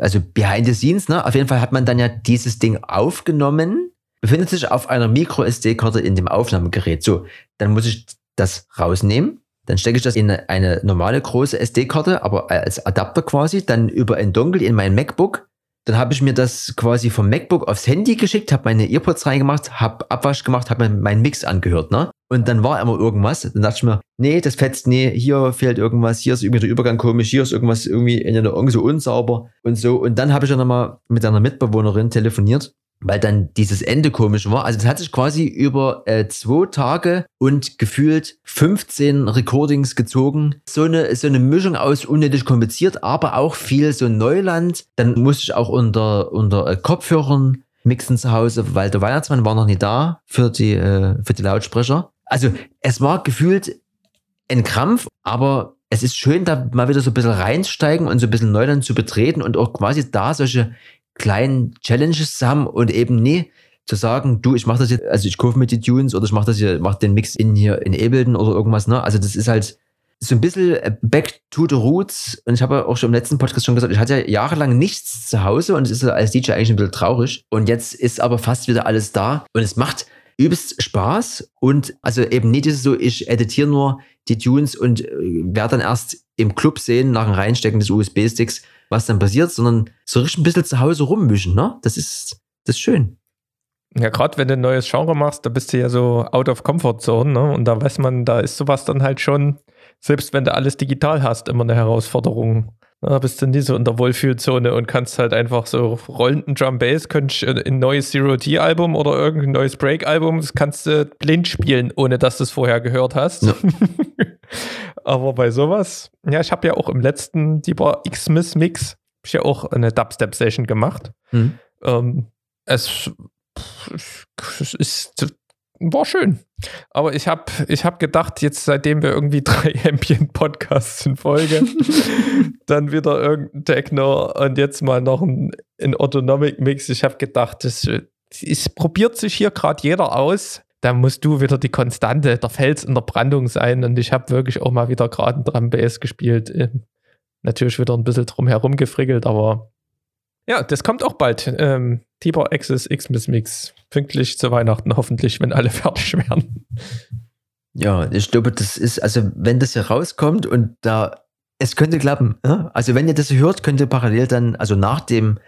also behind the scenes, ne? Auf jeden Fall hat man dann ja dieses Ding aufgenommen befindet sich auf einer Micro-SD-Karte in dem Aufnahmegerät. So, dann muss ich das rausnehmen. Dann stecke ich das in eine normale große SD-Karte, aber als Adapter quasi, dann über ein Dongle in mein MacBook. Dann habe ich mir das quasi vom MacBook aufs Handy geschickt, habe meine Earpods reingemacht, habe Abwasch gemacht, habe meinen Mix angehört, ne? Und dann war immer irgendwas. Dann dachte ich mir, nee, das fetzt, nee, hier fehlt irgendwas, hier ist irgendwie der Übergang komisch, hier ist irgendwas irgendwie in der irgendwie so unsauber und so. Und dann habe ich dann nochmal mit einer Mitbewohnerin telefoniert weil dann dieses Ende komisch war. Also es hat sich quasi über äh, zwei Tage und gefühlt 15 Recordings gezogen. So eine, so eine Mischung aus unnötig kompliziert, aber auch viel so Neuland. Dann musste ich auch unter, unter äh, Kopfhörern mixen zu Hause, weil der Weihnachtsmann war noch nie da für die, äh, für die Lautsprecher. Also es war gefühlt ein Krampf, aber es ist schön, da mal wieder so ein bisschen reinsteigen und so ein bisschen Neuland zu betreten und auch quasi da solche kleinen Challenges zu haben und eben nie zu sagen, du, ich mache das jetzt, also ich kaufe mir die Tunes oder ich mache das hier, mache den Mix in hier in Ableton oder irgendwas, ne? Also das ist halt so ein bisschen back to the roots. Und ich habe auch schon im letzten Podcast schon gesagt, ich hatte ja jahrelang nichts zu Hause und es ist als DJ eigentlich ein bisschen traurig. Und jetzt ist aber fast wieder alles da und es macht übelst Spaß und also eben nicht so, ich editiere nur die Tunes und äh, werde dann erst im Club sehen nach dem Reinstecken des USB-Sticks, was dann passiert, sondern so richtig ein bisschen zu Hause rummischen, ne? Das ist, das ist schön. Ja, gerade wenn du ein neues Genre machst, da bist du ja so out of comfort zone, ne? Und da weiß man, da ist sowas dann halt schon, selbst wenn du alles digital hast, immer eine Herausforderung. Da bist du nie so in der Wohlfühlzone und kannst halt einfach so rollenden Drum Bass, könntest ein neues Zero T Album oder irgendein neues Break Album, das kannst du blind spielen, ohne dass du es vorher gehört hast. Ja. Aber bei sowas, ja, ich habe ja auch im letzten Deeper X-Miss Mix, ich ja auch eine Dubstep-Session gemacht. Mhm. Ähm, es, es ist, war schön. Aber ich habe ich hab gedacht, jetzt seitdem wir irgendwie drei Ambient-Podcasts in Folge, dann wieder irgendein Techno und jetzt mal noch ein, ein Autonomic-Mix. Ich habe gedacht, das, es probiert sich hier gerade jeder aus da musst du wieder die Konstante, der Fels in der Brandung sein. Und ich habe wirklich auch mal wieder gerade ein Drum Bass gespielt. Ähm, natürlich wieder ein bisschen drum herum gefrickelt, aber ja, das kommt auch bald. Ähm, Tiber Access X-Miss Mix. Pünktlich zu Weihnachten hoffentlich, wenn alle fertig werden. Ja, ich glaube, das ist, also wenn das hier rauskommt und da, es könnte klappen. Ja? Also wenn ihr das hört, könnt ihr parallel dann, also nach dem,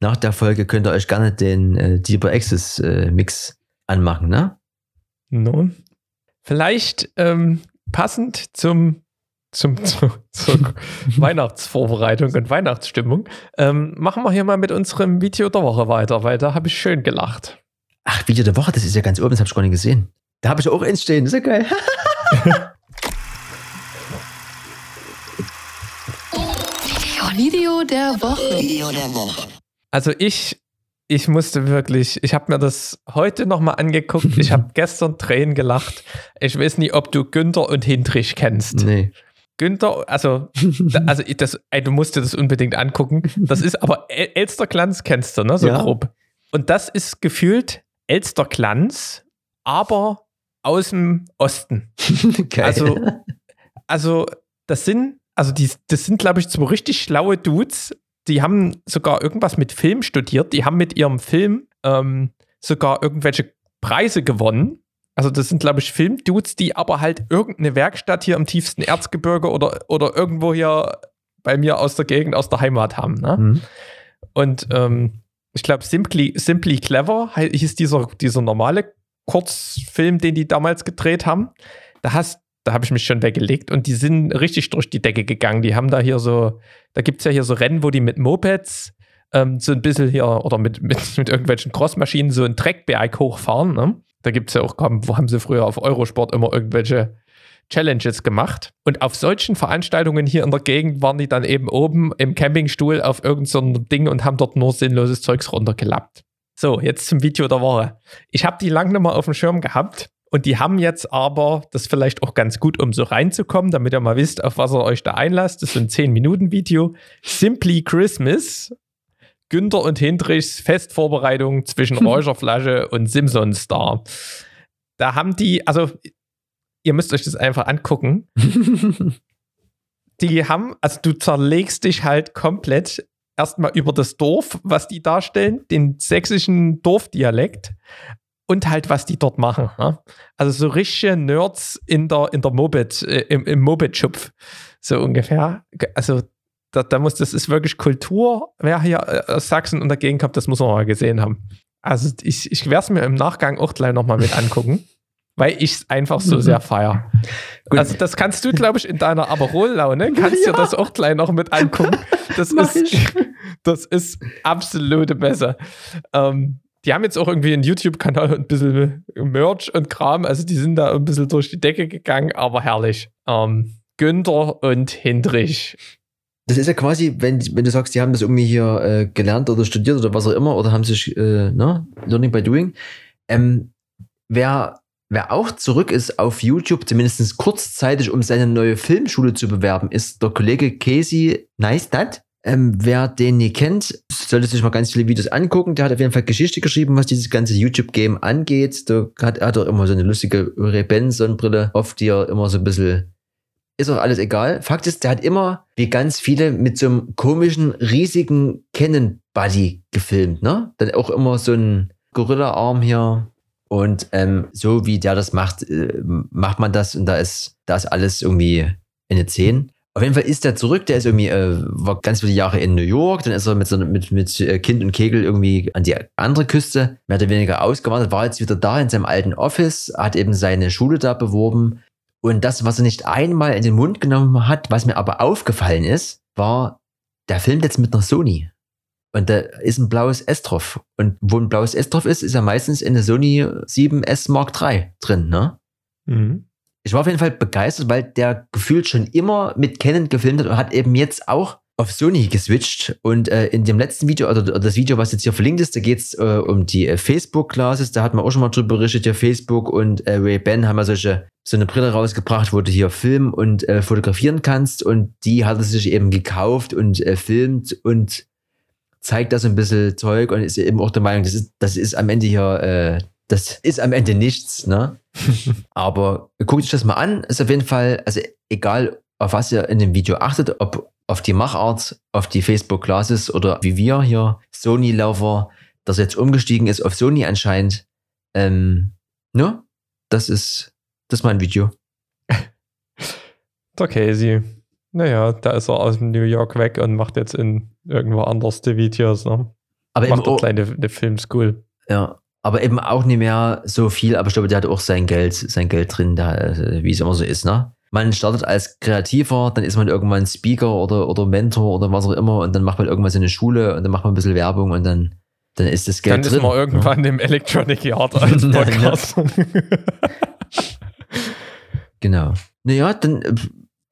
nach der Folge könnt ihr euch gerne den äh, Deeper Access äh, Mix anmachen, ne? Nun, vielleicht ähm, passend zum, zum, zu, zur Weihnachtsvorbereitung und Weihnachtsstimmung, ähm, machen wir hier mal mit unserem Video der Woche weiter, weil da habe ich schön gelacht. Ach, Video der Woche, das ist ja ganz oben, das habe ich gar nicht gesehen. Da habe ich auch eins stehen, das ist ja geil. Video der Woche. Video der Woche. Also ich, ich musste wirklich, ich habe mir das heute nochmal angeguckt. Ich habe gestern Tränen gelacht. Ich weiß nicht, ob du Günther und Hindrich kennst. Nee. Günther, also, also das, ey, du musst dir das unbedingt angucken. Das ist aber El Elsterglanz kennst du, ne? So Ja. grob. Und das ist gefühlt Elsterglanz, aber aus dem Osten. geil. Also, also das sind, also die, das sind, glaube ich, zwei richtig schlaue Dudes. Die haben sogar irgendwas mit Film studiert. Die haben mit ihrem Film ähm, sogar irgendwelche Preise gewonnen. Also das sind, glaube ich, Filmdudes, die aber halt irgendeine Werkstatt hier im tiefsten Erzgebirge oder, oder irgendwo hier bei mir aus der Gegend, aus der Heimat haben. Ne? Hm. Und ähm, ich glaube, Simply, Simply Clever hieß dieser, dieser normale Kurzfilm, den die damals gedreht haben. Da hast da habe ich mich schon weggelegt und die sind richtig durch die Decke gegangen. Die haben da hier so, da gibt es ja hier so Rennen, wo die mit Mopeds ähm, so ein bisschen hier oder mit, mit, mit irgendwelchen Crossmaschinen so ein Trackberg hochfahren. Ne? Da gibt es ja auch, kaum- wo haben sie früher auf Eurosport immer irgendwelche Challenges gemacht. Und auf solchen Veranstaltungen hier in der Gegend waren die dann eben oben im Campingstuhl auf irgendeinem so Ding und haben dort nur sinnloses Zeugs runtergelappt. So, jetzt zum Video der Woche. Ich habe die lang nicht mal auf dem Schirm gehabt und die haben jetzt aber, das vielleicht auch ganz gut, um so reinzukommen, damit ihr mal wisst, auf was ihr euch da einlasst. Das ist ein 10-Minuten-Video. Simply Christmas. Günther und Hindrichs Festvorbereitung zwischen Räucherflasche und Simpson Star. Da haben die, also ihr müsst euch das einfach angucken. Die haben, also du zerlegst dich halt komplett erstmal über das Dorf, was die darstellen, den sächsischen Dorfdialekt und halt, was die dort machen. Ne? Also so richtige Nerds in der, in der Moped, äh, im, im Moped-Schupf, so ungefähr. Also da, da muss, das ist wirklich Kultur. Wer hier äh, aus Sachsen und dagegen kommt, das muss man mal gesehen haben. Also ich, ich werde es mir im Nachgang auch gleich nochmal mit angucken, weil ich es einfach so sehr feier. Gut. Also das kannst du, glaube ich, in deiner Aperol-Laune, kannst dir das auch gleich noch mit angucken. Das ist, das ist absolute Messe. Ähm, die haben jetzt auch irgendwie einen YouTube-Kanal und ein bisschen Merch und Kram. Also die sind da ein bisschen durch die Decke gegangen, aber herrlich. Ähm, Günther und Hindrich. Das ist ja quasi, wenn, wenn du sagst, die haben das irgendwie hier äh, gelernt oder studiert oder was auch immer oder haben sich, äh, ne, Learning by Doing. Ähm, wer, wer auch zurück ist auf YouTube, zumindest kurzzeitig, um seine neue Filmschule zu bewerben, ist der Kollege Casey Neistat. Ähm, wer den nie kennt, sollte sich mal ganz viele Videos angucken. Der hat auf jeden Fall Geschichte geschrieben, was dieses ganze YouTube-Game angeht. Da hat er doch immer so eine lustige Ray-Ban-Sonnenbrille, auf die er immer so ein bisschen ist auch alles egal. Fakt ist, der hat immer, wie ganz viele, mit so einem komischen, riesigen Canon-Buddy gefilmt, ne? Dann auch immer so ein Gorilla-Arm hier. Und ähm, so wie der das macht, äh, macht man das und da ist, da ist alles irgendwie eine 10. Auf jeden Fall ist der zurück, der ist irgendwie, äh, war ganz viele Jahre in New York, dann ist er mit, so, mit, mit äh, Kind und Kegel irgendwie an die andere Küste, mehr oder weniger ausgewandert, war jetzt wieder da in seinem alten Office, hat eben seine Schule da beworben und das, was er nicht einmal in den Mund genommen hat, was mir aber aufgefallen ist, war, der filmt jetzt mit einer Sony. Und da ist ein blaues S drauf. Und wo ein blaues S drauf ist, ist ja meistens in der Sony 7S Mark III drin, ne? Ich war auf jeden Fall begeistert, weil der gefühlt schon immer mit Canon gefilmt hat und hat eben jetzt auch auf Sony geswitcht. Und äh, in dem letzten Video, oder, oder das Video, was jetzt hier verlinkt ist, da geht es äh, um die äh, Facebook-Classes. Da hat man auch schon mal drüber berichtet, ja, Facebook und äh, Ray-Ban haben ja solche, so eine Brille rausgebracht, wo du hier filmen und äh, fotografieren kannst. Und die hat er sich eben gekauft und äh, filmt und zeigt da so ein bisschen Zeug und ist eben auch der Meinung, das ist, das ist am Ende hier, äh, das ist am Ende nichts, ne? Aber guckt euch das mal an. Ist auf jeden Fall, also egal, auf was ihr in dem Video achtet, ob auf die Machart, auf die Facebook Classes oder wie wir hier, Sony-Laufer, dass er jetzt umgestiegen ist auf Sony anscheinend. Ähm, ne? Das ist Das ist mein Video. Der Casey. Naja, da ist er aus New York weg und macht jetzt in irgendwo anders die Videos. Ne? Aber eben, Macht dort auch, eine, eine Filmschool. ja, aber eben auch nicht mehr so viel, aber ich glaube, der hat auch sein Geld, sein Geld drin, da, äh, wie es immer so ist, ne? Man startet als Kreativer, dann ist man irgendwann Speaker oder, oder Mentor oder was auch immer und dann macht man irgendwas in der Schule und dann macht man ein bisschen Werbung und dann, dann ist das Geld Dann drin. ist man irgendwann im Electronic Yard als Ja, ja. Podcast. Genau. Naja, dann äh,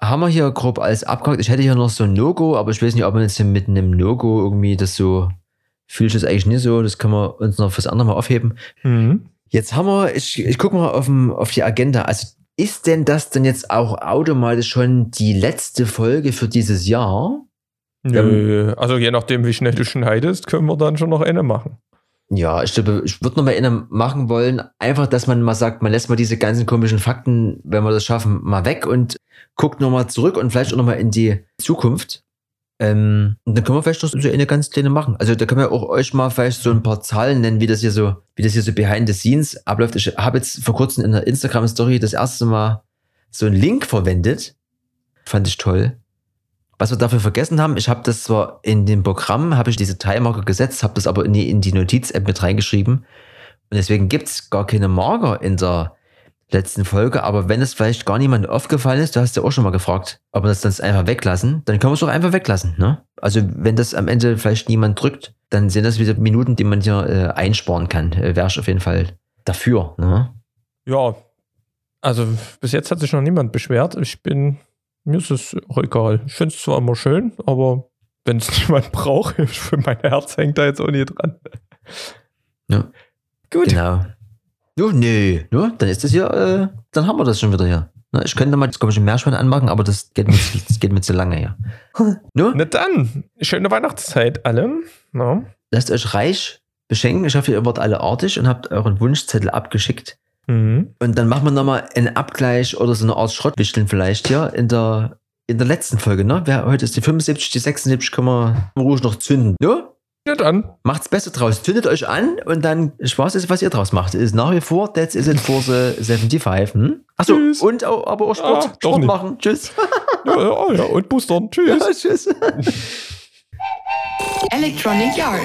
haben wir hier grob alles abgehakt. Ich hätte hier noch so ein No-Go, aber ich weiß nicht, ob man jetzt hier mit einem No-Go irgendwie das so, fühle ich das eigentlich nicht so. Das können wir uns noch fürs andere Mal aufheben. mhm. Jetzt haben wir, ich, ich gucke mal auf, dem, auf die Agenda. Also ist denn das denn jetzt auch automatisch schon die letzte Folge für dieses Jahr? Nö, also je nachdem, wie schnell du schneidest, können wir dann schon noch eine machen. Ja, ich glaube, ich würde noch mal eine machen wollen. Einfach, dass man mal sagt, man lässt mal diese ganzen komischen Fakten, wenn wir das schaffen, mal weg und guckt noch mal zurück und vielleicht auch noch mal in die Zukunft. Ähm, und dann können wir vielleicht noch so eine ganz kleine machen. Also da können wir auch euch mal vielleicht so ein paar Zahlen nennen, wie das hier so, wie das hier so behind the scenes abläuft. Ich habe jetzt vor kurzem in der Instagram Story das erste Mal so einen Link verwendet. Fand ich toll. Was wir dafür vergessen haben, ich habe das zwar in dem Programm, habe ich diese Timemarker gesetzt, habe das aber nie in die Notiz-App mit reingeschrieben. Und deswegen gibt's gar keine Marker in der letzten Folge. Aber wenn es vielleicht gar niemandem aufgefallen ist, du hast ja auch schon mal gefragt, ob wir das dann einfach weglassen, dann können wir es auch einfach weglassen. Ne? Also wenn das am Ende vielleicht niemand drückt, dann sind das wieder Minuten, die man hier äh, einsparen kann. Äh, Wäre ich auf jeden Fall dafür. Ne? Ja, also bis jetzt hat sich noch niemand beschwert. Ich bin, mir ist es auch egal. Ich finde es zwar immer schön, aber wenn es niemand braucht, für mein Herz hängt da jetzt auch nie dran. Ja. Gut. Genau. Jo, nee, ja, dann ist das hier, äh, dann haben wir das schon wieder hier. Na, ich könnte mal das komische Meerschwein anmachen, aber das geht mir, zu- das geht mir zu lange hier. No? Na dann, schöne Weihnachtszeit alle. Ja. Lasst euch reich beschenken. Ich hoffe, ihr wart alle artig und habt euren Wunschzettel abgeschickt. Mhm. Und dann machen wir nochmal einen Abgleich oder so eine Art Schrottwichteln vielleicht hier in der, in der letzten Folge, ne? Wer, heute ist die 75, die 76, können wir ruhig noch zünden. Ja? Ja, dann. Macht's Beste draus. Zündet euch an und dann Spaß ist, was ihr draus macht. Ist nach wie vor That's Is It for the 75. Hm? Achso, Tschüss. und auch, aber auch Sport, Ah, doch Sport nicht. machen. Tschüss. Ja, ja, ja, und Boostern. Tschüss. Ja, tschüss. Electronic Yard.